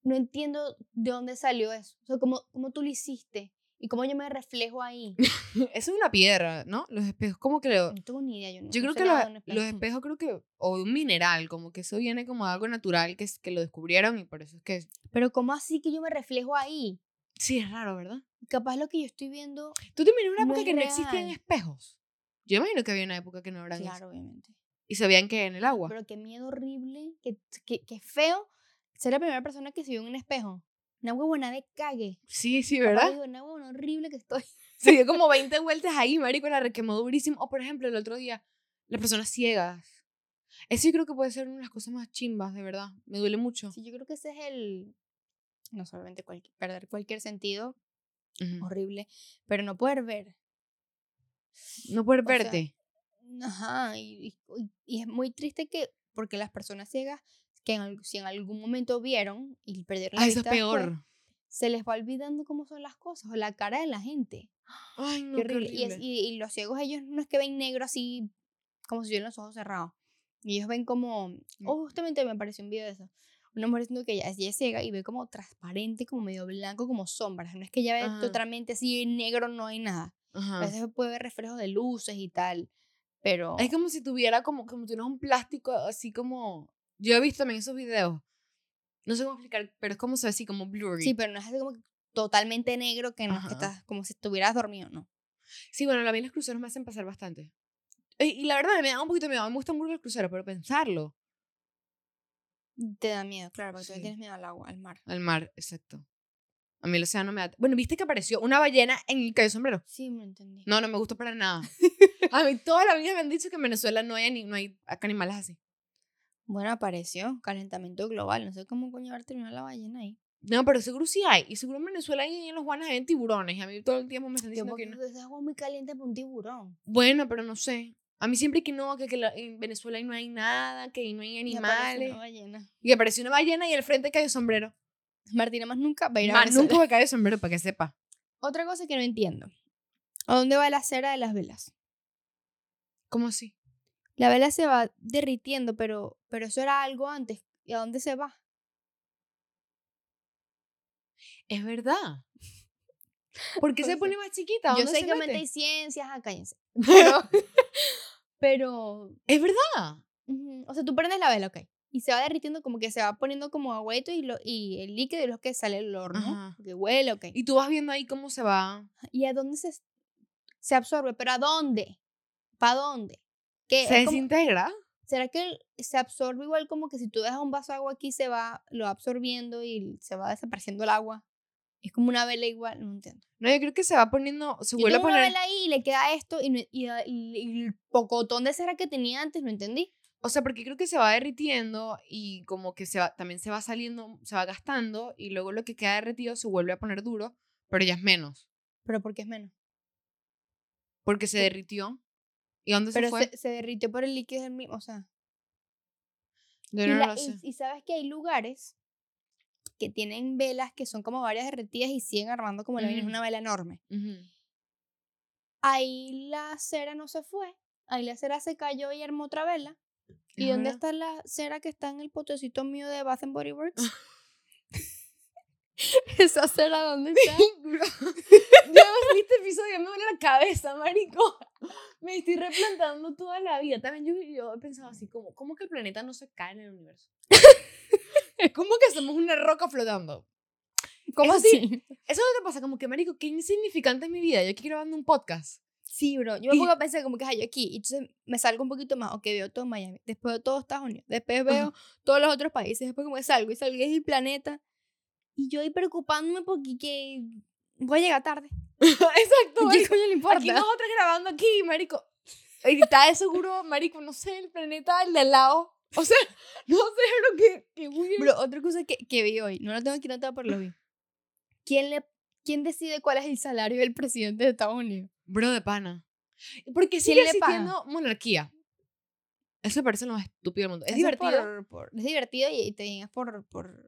S1: no entiendo de dónde salió eso. O sea, ¿cómo, cómo tú lo hiciste? ¿Y cómo yo me reflejo ahí?
S2: Eso es una piedra, ¿no? Los espejos, ¿cómo que lo-
S1: No tengo ni idea. Yo, no,
S2: Yo
S1: no
S2: creo que los, los
S1: espejo.
S2: espejos creo que, o un mineral, como que eso viene como algo natural que, que lo descubrieron y por eso es que,
S1: Pero ¿cómo así que yo me reflejo ahí?
S2: sí, es raro, ¿verdad?
S1: Capaz lo que yo estoy viendo,
S2: ¿Tú te imaginas una
S1: No
S2: época
S1: es
S2: que no existían
S1: real.
S2: espejos? Yo imagino que había una época que no eso.
S1: claro, obviamente.
S2: Y se veían que en el agua.
S1: Pero qué miedo horrible, qué, qué, qué feo ser la primera persona que se vio en un espejo. Una huevona de cague.
S2: Sí, sí, ¿verdad?
S1: digo, una huevona horrible que estoy.
S2: Se dio como 20 vueltas ahí, marico, la requemó durísimo. O, por ejemplo, el otro día, las personas ciegas. Eso yo creo que puede ser una de las cosas más chimbas, de verdad. Me duele mucho.
S1: Sí, yo creo que ese es el... No solamente cualquier, perder cualquier sentido,
S2: Ujú.
S1: horrible, pero no poder ver.
S2: No poder
S1: O sea,
S2: verte.
S1: Ajá, y, y- y es muy triste que, porque las personas ciegas, que en, si en algún momento vieron y perdieron la
S2: Ah, eso es
S1: vista después,
S2: peor.
S1: se les va olvidando cómo son las cosas, o la cara de la gente.
S2: Ay, no,
S1: Qué
S2: qué
S1: horrible. Y, es-
S2: horrible.
S1: y- y los ciegos, ellos no es que ven negro así, como si tuvieran los ojos cerrados. Y ellos ven como,
S2: Mm.
S1: oh, justamente me apareció un video de eso. Una mujer diciendo que ella, ella es ciega y ve como transparente, como medio blanco, como sombras. No es que ella ve
S2: Ajá.
S1: totalmente así negro, no hay nada. A
S2: Ajá.
S1: veces puede ver reflejos de luces y tal. Pero
S2: Es como si tuviera como, como si tuviera un plástico así como... Yo he visto también esos videos. No sé cómo explicar, pero es como se ve así como blurry.
S1: sí, pero no es así como totalmente negro que no que estás como si estuvieras dormido, ¿no?
S2: Sí, bueno, a mí los cruceros me hacen pasar bastante. Y, y la verdad me da un poquito de miedo. A mí me gustan mucho los cruceros, pero pensarlo.
S1: Te da miedo, claro, porque tú
S2: Sí.
S1: tienes miedo al agua, al mar.
S2: Al mar, exacto. A mí el océano me da... Bueno, ¿viste que apareció una ballena en el Cayo Sombrero?
S1: Sí, me entendí.
S2: No, no me gustó para nada. A mí toda la vida me han dicho que en Venezuela no hay, ani- no hay animales así.
S1: Bueno, apareció calentamiento global. No sé cómo coño haber terminado la ballena ahí.
S2: No, pero seguro sí hay. Y seguro en Venezuela y en los Guanas hay tiburones. Y a mí todo el tiempo me están diciendo que no.
S1: esa agua muy caliente para un tiburón.
S2: Bueno, pero no sé. A mí siempre que no, que, que la- en Venezuela no hay nada, que no hay
S1: Y apareció
S2: animales.
S1: una ballena.
S2: Y apareció una ballena y al frente cayó sombrero.
S1: Martina más nunca va a ir a
S2: Más
S1: Venezuela.
S2: nunca me cae sombrero para que sepa.
S1: Otra cosa que no entiendo. ¿A dónde va la cera de las velas?
S2: ¿Cómo así?
S1: La vela se va derritiendo, pero, pero eso era algo antes. ¿Y a dónde se va?
S2: Es verdad. ¿Por qué se pone más chiquita?
S1: Yo
S2: ¿Dónde
S1: sé que
S2: mete?
S1: ciencias, ah, cállense. Pero, pero,
S2: Es verdad.
S1: o sea, tú prendes la vela, ok. Y se va derritiendo como que se va poniendo como agüito y, lo, y el líquido es lo que sale del horno. Que huele, ok.
S2: Y tú vas viendo ahí cómo se va.
S1: ¿Y a dónde se, se absorbe? ¿Pero a dónde? ¿Para dónde? ¿Qué?
S2: ¿Se
S1: como-
S2: desintegra?
S1: ¿Será que se absorbe igual como que si tú dejas un vaso de agua aquí se va, lo va absorbiendo y se va desapareciendo el agua? Es como una vela igual, no entiendo.
S2: No, yo creo que se va poniendo, se
S1: Yo
S2: vuelve a
S1: tengo una
S2: poner.
S1: vela ahí y le queda esto y, no- y, a- y- y el pocotón de cera que tenía antes, no entendí.
S2: O sea, porque creo que se va derritiendo y como que se va, también se va saliendo, se va gastando y luego lo que queda derretido se vuelve a poner duro, pero ya es menos,
S1: Pero ¿por qué es menos?
S2: porque se derritió. ¿Y dónde se
S1: Pero
S2: fue?
S1: se, se derritió por el líquido del mismo, o sea.
S2: Yo
S1: y,
S2: no
S1: la-
S2: lo
S1: y-
S2: sé.
S1: y sabes que hay lugares que tienen velas que son como varias derretidas y siguen armando como la
S2: Ujú.
S1: una vela enorme. Ahí la cera no se fue, ahí la cera se cayó y armó otra vela. ¿Y dónde
S2: verdad.
S1: está la cera que está en el potecito mío de Bath and Body Works? ¿Esa cera dónde está?
S2: Yo este episodio me duele la cabeza, marico. Me estoy replantando toda la vida. También yo, yo he pensado así, como, ¿cómo que el planeta no se cae en el universo? ¿Cómo que somos una roca flotando?
S1: ¿Cómo
S2: Eso sí.
S1: así?
S2: Eso no te pasa, como que, marico, qué insignificante es mi vida. Yo aquí grabando un podcast.
S1: Sí, bro. Yo me pongo a pensar como que, ay, yo aquí. Y entonces me salgo un poquito más. Ok, veo todo Miami. Después veo todo Estados Unidos. Después veo todos los otros países. Después como que salgo y salgo y es el planeta. Y yo ahí preocupándome porque que voy a llegar tarde.
S2: Exacto,
S1: ¿Qué coño le importa?
S2: Aquí nosotros grabando aquí, marico. Está de seguro, marico, no sé, el planeta el de al lado. O sea, no sé, pero que, que weird.
S1: Bro, otra cosa que, que vi hoy. No lo tengo aquí notado, pero lo vi. ¿Quién, le, ¿Quién decide cuál es el salario del presidente de Estados Unidos?
S2: Bro de pana. Porque
S1: ¿Quién
S2: sigue
S1: le paga?
S2: existiendo monarquía. Eso me parece lo más estúpido del mundo. Es
S1: Eso
S2: divertido.
S1: por- por- es divertido y, y también es por, por.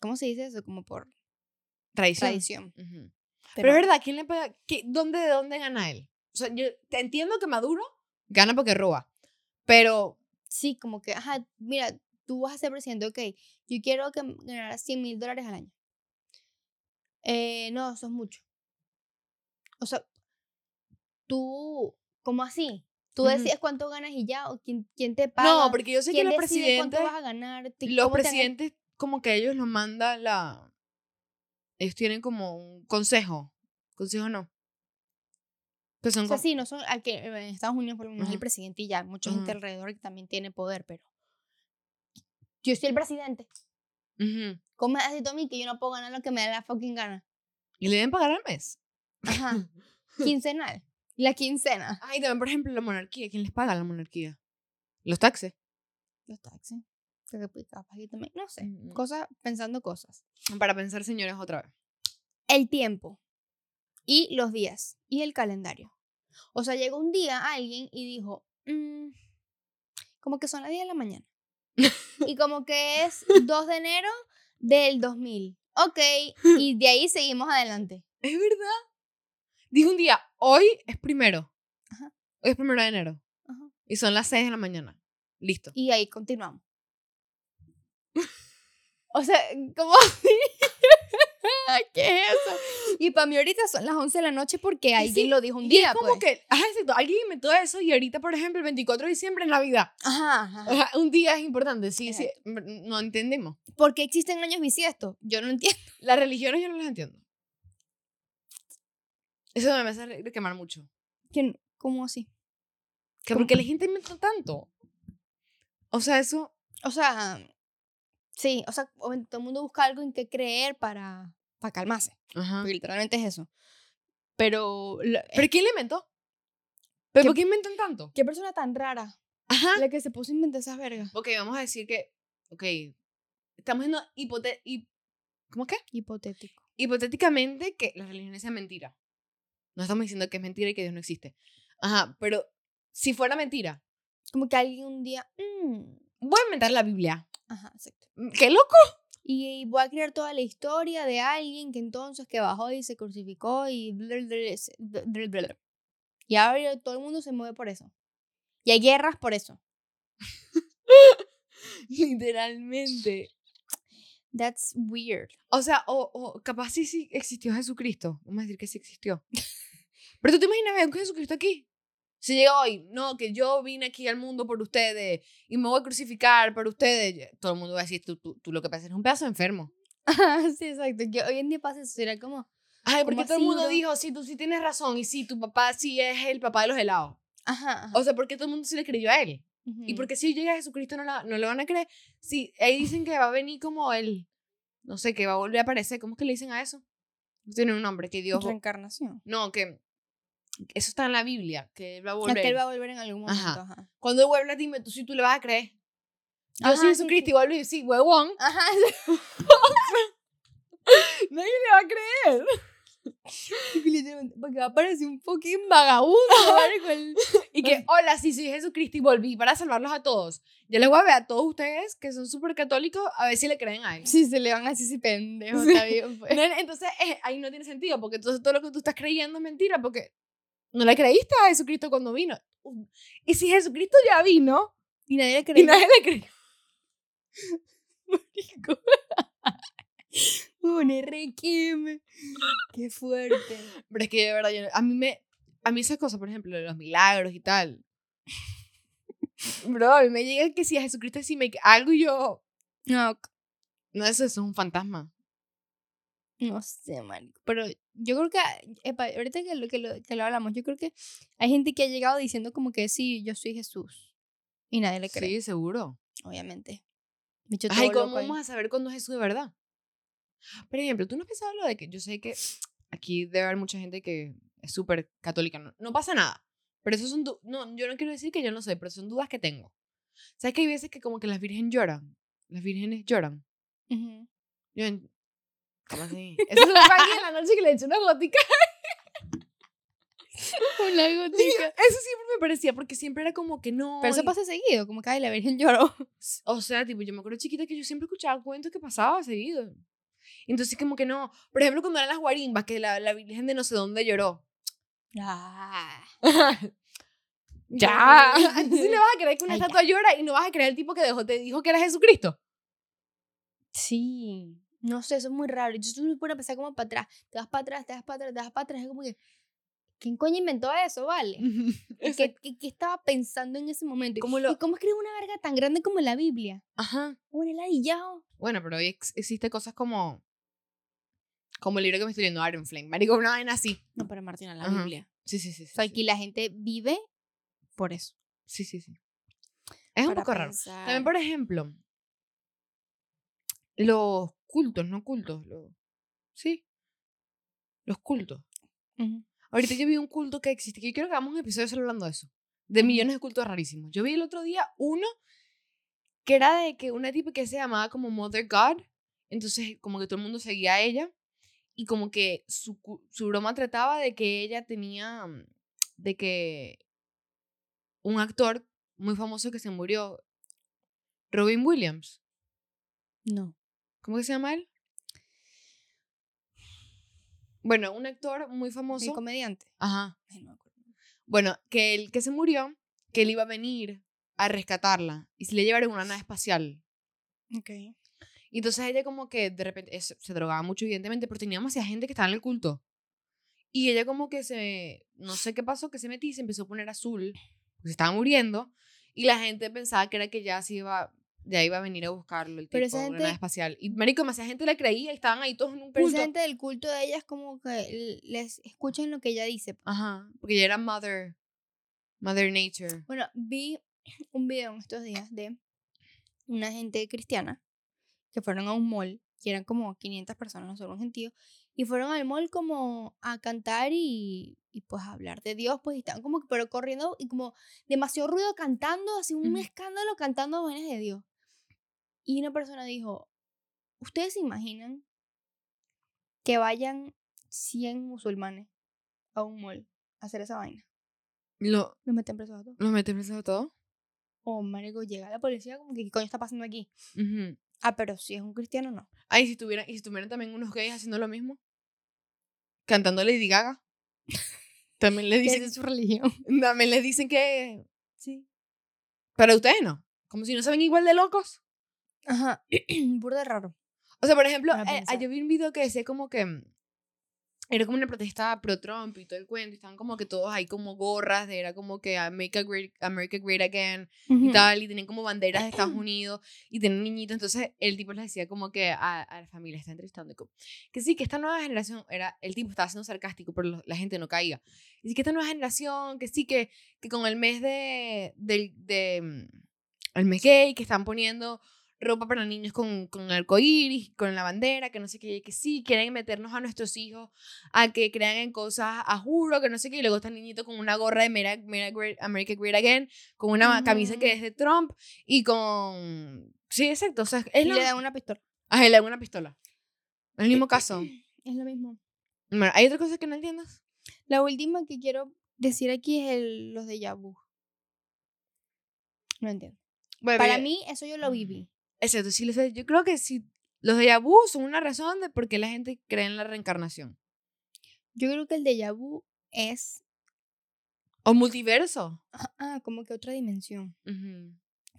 S1: ¿Cómo se dice eso? Como por
S2: Tradición.
S1: tradición.
S2: Ujú.
S1: Pero,
S2: Pero es verdad, ¿quién le paga? ¿Qué- ¿Dónde, ¿De dónde gana él? O sea, yo te entiendo que Maduro gana porque roba. Pero,
S1: Sí, como que, ajá, mira, tú vas a ser presidente, ok. Yo quiero que ganara 100 mil dólares al año. Eh, no, eso es mucho. O sea, tú, ¿cómo así? Tú decides cuánto ganas y ya, o quién, quién te paga.
S2: no, porque yo sé que
S1: ¿Quién
S2: los presidentes,
S1: cuánto vas a ganar?
S2: Los presidentes, como que ellos lo manda la... Ellos tienen como un consejo. Consejo no. Que son
S1: O sea, sí, no son, aquí en Estados Unidos por lo menos el presidente y ya, mucha gente
S2: Ajá.
S1: alrededor que también tiene poder, pero yo soy el presidente.
S2: Ujú.
S1: ¿Cómo me haces a mí que yo no puedo ganar lo que me da la fucking gana?
S2: Y le deben pagar al mes.
S1: Ajá. Quincenal. La quincena.
S2: Ay, también, por ejemplo, la monarquía. ¿Quién les paga la monarquía? Los taxes.
S1: Los taxis. Capaz que también, no sé.
S2: Mm.
S1: Cosas, pensando cosas.
S2: Para pensar, señores, otra vez.
S1: El tiempo. Y los días. Y el calendario. O sea, llegó un día alguien y dijo, "Mm, como que son las 10 de la mañana. y como que es 2 de enero del 2000. Ok, y de ahí seguimos adelante.
S2: Es verdad. Dijo un día, hoy es primero.
S1: Ajá.
S2: Hoy es primero de enero.
S1: Ajá.
S2: Y son las 6 de la mañana. Listo.
S1: Y ahí continuamos. O sea, ¿cómo así? ¿Qué es eso? Y para mí ahorita son las 11 de la noche porque alguien
S2: sí,
S1: lo dijo un
S2: Y
S1: día.
S2: es como
S1: pues.
S2: que, ajá, exacto, alguien inventó eso y ahorita, por ejemplo, el 24 de diciembre es Navidad.
S1: Ajá, ajá.
S2: Ajá, un día es importante, sí, sí. No entendemos.
S1: ¿Por qué existen años bisiestos? Yo no entiendo.
S2: Las religiones yo no las entiendo. Eso me hace quemar mucho.
S1: ¿Quién- ¿Cómo así?
S2: Que porque la gente inventó tanto. O sea, eso.
S1: O sea, sí, o sea, todo el mundo busca algo en qué creer para, para calmarse.
S2: Ajá.
S1: Porque literalmente es eso. Pero, la-
S2: ¿Pero quién la inventó? ¿Pero
S1: ¿Qué-
S2: por qué inventan tanto?
S1: ¿qué persona tan rara
S2: Ajá.
S1: la que se puso a inventar esas vergas?
S2: Ok, vamos a decir que. Ok. Estamos viendo hipote ¿Cómo qué?
S1: Hipotético.
S2: Hipotéticamente que las religiones sean mentira. No estamos diciendo que es mentira y que Dios no existe. Ajá, pero si fuera mentira,
S1: Como que alguien un día. mm,
S2: voy a inventar la Biblia.
S1: Ajá, exacto.
S2: Mm, ¡Qué loco!
S1: Y voy a crear toda la historia de alguien que entonces que bajó y se crucificó y. Y ahora todo el mundo se mueve por eso. Y hay guerras por eso.
S2: Literalmente.
S1: That's weird.
S2: O sea, o, o capaz sí, sí existió Jesucristo. Vamos a decir que sí existió. Pero tú te imaginas ver un Jesucristo aquí. Si llega hoy, no, que yo vine aquí al mundo por ustedes y me voy a crucificar por ustedes. Todo el mundo va a decir, tú, tú, tú lo que pasa es un pedazo de enfermo.
S1: sí, exacto. Que hoy en día pasa eso. Será como.
S2: Ay,
S1: ¿Cómo
S2: porque todo el mundo dijo, sí, tú sí tienes razón y sí, tu papá sí es el papá de los helados.
S1: Ajá. ajá.
S2: O sea, porque todo el mundo sí le creyó a él. Y
S1: Ujú.
S2: porque si llega Jesucristo no, la- no le van a creer. Sí, ahí dicen que va a venir como él. No sé, que va a volver a aparecer. ¿Cómo es que le dicen a eso? Tiene un nombre, que Dios...
S1: Reencarnación.
S2: No, que eso está en la Biblia, que él va a volver.
S1: Que él va a volver en algún momento.
S2: Ajá.
S1: Ajá.
S2: Cuando él vuelva, dime tú si tú le vas a creer. Yo
S1: Ajá,
S2: soy
S1: sí,
S2: Jesucristo
S1: sí.
S2: y vuelvo y sí, huevón.
S1: Ajá.
S2: Nadie le va a creer.
S1: Porque va a parecer un fucking vagabundo,
S2: Y que, hola, sí, soy Jesucristo y volví para salvarlos a todos. Yo les voy a ver a todos ustedes que son súper católicos a ver si le creen a él.
S1: Si se le van así, si pendejo,
S2: Sí.
S1: está bien, pues.
S2: Entonces, eh, ahí no tiene sentido, porque entonces todo lo que tú estás creyendo es mentira, porque no le creíste a Jesucristo cuando vino. Y si Jesucristo ya vino
S1: Y nadie le
S2: y
S1: cree.
S2: nadie le creyó.
S1: marico. Un requiem. Qué fuerte.
S2: Pero es que de verdad, yo- a mí me. A mí esas cosas, por ejemplo, los milagros y tal. Bro, a mí me llega que si a Jesucristo sí me algo y yo.
S1: No,
S2: No, eso, eso es un fantasma.
S1: no sé, marico. Pero yo creo que, epa, ahorita que lo, que, lo, que lo hablamos, yo creo que hay gente que ha llegado diciendo como que sí, yo soy Jesús. Y nadie le cree,
S2: Sí, seguro.
S1: obviamente.
S2: Ay, ¿cómo
S1: loco ahí.
S2: vamos a saber cuándo es Jesús de verdad? Por ejemplo, ¿tú no has pensado lo de que yo sé que aquí debe haber mucha gente que es súper católica? No, no pasa nada. Pero eso son... No, yo no quiero decir que yo no sé, pero son dudas que tengo. ¿Sabes que hay veces que como que las vírgenes lloran? Las vírgenes lloran.
S1: Ujú.
S2: Yo en- ¿Cómo así? Eso es pan en la noche que le eché una gótica.
S1: Una gotica.
S2: Eso siempre me parecía, porque siempre era como que no.
S1: Pero eso
S2: y-
S1: pasa seguido, como que ay, la Virgen lloró.
S2: O sea, tipo, yo me acuerdo chiquita que yo siempre escuchaba cuentos que pasaba seguido. Entonces, como que no. Por ejemplo, cuando eran las guarimbas, que la, la virgen de no sé dónde lloró.
S1: Ah.
S2: ya. Entonces le vas a creer que una
S1: Ay, ya.
S2: estatua llora y no vas a creer el tipo que dejó, te dijo que era Jesucristo.
S1: Sí. No sé, eso es muy raro. Yo tú me a pensar como para atrás. Te vas para atrás, te vas para atrás, te vas para atrás. Es como que, ¿quién coño inventó eso, vale? ¿Y ¿Qué, qué, qué estaba pensando en ese momento?
S2: ¿Cómo
S1: ¿Y
S2: lo-
S1: cómo escribe una verga tan grande como la Biblia?
S2: Ajá.
S1: Un heladillado.
S2: Bueno, pero hoy ex- existe cosas como. Como el libro que me estoy leyendo, Iron Flame. Marico, una vaina así.
S1: No, pero Martina, la
S2: Ajá.
S1: Biblia.
S2: Sí, sí, sí.
S1: O
S2: Sí,
S1: sea,
S2: sí.
S1: aquí la gente vive por eso.
S2: sí, sí, sí. Es un
S1: para
S2: poco raro.
S1: pensar.
S2: También, por ejemplo, los cultos, no cultos. Los, sí. Los cultos. Ahorita yo vi un culto que existe, que yo quiero que hagamos un episodio solo hablando de eso. De millones de cultos rarísimos. Yo vi el otro día uno que era de que una tipa que se llamaba como Mother God. Entonces, como que todo el mundo seguía a ella. Y como que su, su broma trataba de que ella tenía. mm, De que un actor muy famoso que se murió, Robin Williams.
S1: No.
S2: ¿Cómo que se llama él? Bueno, un actor muy
S1: ¿El
S2: famoso.
S1: comediante?
S2: Ajá.
S1: Ay, no me acuerdo.
S2: Bueno, que el que se murió, que él iba a venir a rescatarla y se le llevaron una nave espacial.
S1: Ok.
S2: Y entonces ella como que de repente es- se drogaba mucho evidentemente, pero tenía demasiada gente que estaba en el culto. Y ella como que se, no sé qué pasó, que se metí y se empezó a poner azul, porque se estaba muriendo. Y la gente pensaba que era que ya se iba, ya iba a venir a buscarlo el tipo,
S1: esa
S2: una
S1: gente-
S2: nave espacial. Y marico, demasiada gente le creía y estaban ahí todos en un culto.
S1: gente del culto de ella es como que les escuchan lo que ella dice.
S2: Ajá, porque ella era mother, mother nature.
S1: Bueno, vi un video en estos días de una gente cristiana que fueron a un mall, y eran como 500 personas, no solo un gentío, y fueron al mall como a cantar y, y pues a hablar de Dios, pues y estaban como que, pero corriendo y como demasiado ruido cantando, así un
S2: Ujú.
S1: escándalo cantando vainas de Dios. Y una persona dijo, ¿ustedes se imaginan que vayan 100 musulmanes a un mall a hacer esa vaina?
S2: Lo,
S1: Los meten presos a todos.
S2: ¿Los mete preso a todo?
S1: O, marico, llega la policía como que, ¿qué coño está pasando aquí? Ah, pero si es un cristiano, no.
S2: Ay, si tuvieran, y si tuvieran también unos gays haciendo lo mismo. Cantando Lady Gaga. También le
S1: ¿Qué
S2: dicen,
S1: es su religión?
S2: también les dicen que sí. Pero ustedes no. Como si no se ven igual de locos.
S1: Ajá, burda raro.
S2: O sea, por ejemplo, eh, yo vi un video que decía como que mm, era como una protesta pro Trump y todo el cuento. Estaban como que todos ahí como gorras. de- Era como que "I Make a great, America Great Again. y tal, y tenían como banderas de Estados Unidos, y tenían niñitos, entonces el tipo les decía como que a, a la familia, está entrevistando, como, que sí, que esta nueva generación, era el tipo estaba siendo sarcástico, pero lo- la gente no caía, y sí, que esta nueva generación, que sí, que, que con el mes de, del de, mm, el mes gay, que están poniendo ropa para niños con, con arcoíris, con la bandera, que no sé qué, que sí, quieren meternos a nuestros hijos a que crean en cosas a juro, que no sé qué, y luego está el niñito con una gorra de Mera, Mera Great- America Great Again, con una camisa que es de Trump y con... Sí, exacto, o sea, es lo...
S1: le dan una pistola.
S2: Ah, le dan una pistola. Es el mismo caso.
S1: Es lo mismo.
S2: Bueno, ¿hay otra cosa que no entiendas?
S1: La última que quiero decir aquí es el, los de Yabu. No entiendo.
S2: Bueno,
S1: Para mí, eso yo lo viví.
S2: Exacto, sí, yo creo que sí. Los de Yabu son una razón de por qué la gente cree en la reencarnación.
S1: Yo creo que el de Yabu es
S2: O multiverso.
S1: ah, como que otra dimensión.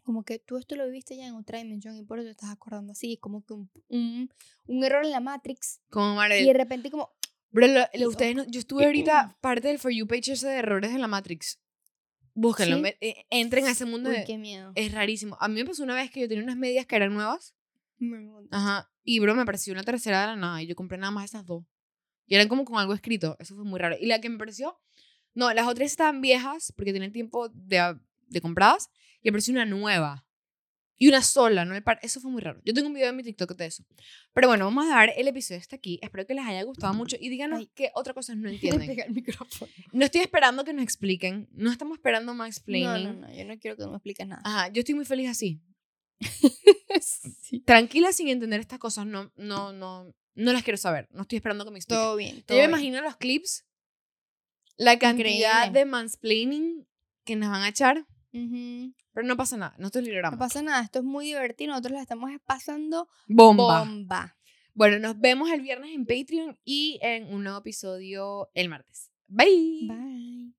S1: Como que tú esto lo viviste ya en otra dimensión y por eso te estás acordando así. Como que un, un, un error en la Matrix.
S2: Como
S1: Y
S2: Marel.
S1: de repente como...
S2: Bro, lo-
S1: y
S2: lo- ustedes no- yo estuve ahorita parte del For You page ese de errores de la Matrix. Búsquenlo.
S1: ¿Sí?
S2: me- eh, entren a ese mundo.
S1: Uy,
S2: de-
S1: qué miedo.
S2: Es rarísimo. A mí me pasó una vez que yo tenía unas medias que eran nuevas.
S1: Me pregunto.
S2: Ajá. Y bro, me pareció una tercera de la nada. Y yo compré nada más esas dos. Y eran como con algo escrito. Eso fue muy raro. Y la que me pareció. No, las otras estaban viejas porque tenían tiempo de, a- de compradas. Y me pareció una nueva. Y una sola, ¿no? me Eso fue muy raro. Yo tengo un video en mi TikTok de eso. Pero bueno, vamos a dar el episodio hasta aquí. Espero que les haya gustado mucho. Y díganos qué otra cosa no
S1: Me
S2: entienden.
S1: el micrófono.
S2: No estoy esperando que nos expliquen. No estamos esperando más
S1: No,
S2: explaining.
S1: no, no. Yo no quiero que me expliques nada.
S2: Ajá, yo estoy muy feliz así.
S1: sí.
S2: Tranquila sin entender estas cosas. No, no, no, no las quiero saber. No estoy esperando que me expliquen.
S1: Todo bien.
S2: Yo
S1: todo
S2: me
S1: bien.
S2: imagino los clips, la cantidad
S1: Increíble.
S2: de mansplaining que nos van a echar,
S1: Ujú.
S2: pero no pasa nada, nosotros
S1: No
S2: libramos.
S1: pasa nada. Esto es muy divertido. Nosotros la estamos pasando
S2: Bomba.
S1: bomba.
S2: Bueno, nos vemos el viernes en Patreon y en un nuevo episodio el martes. Bye.
S1: Bye.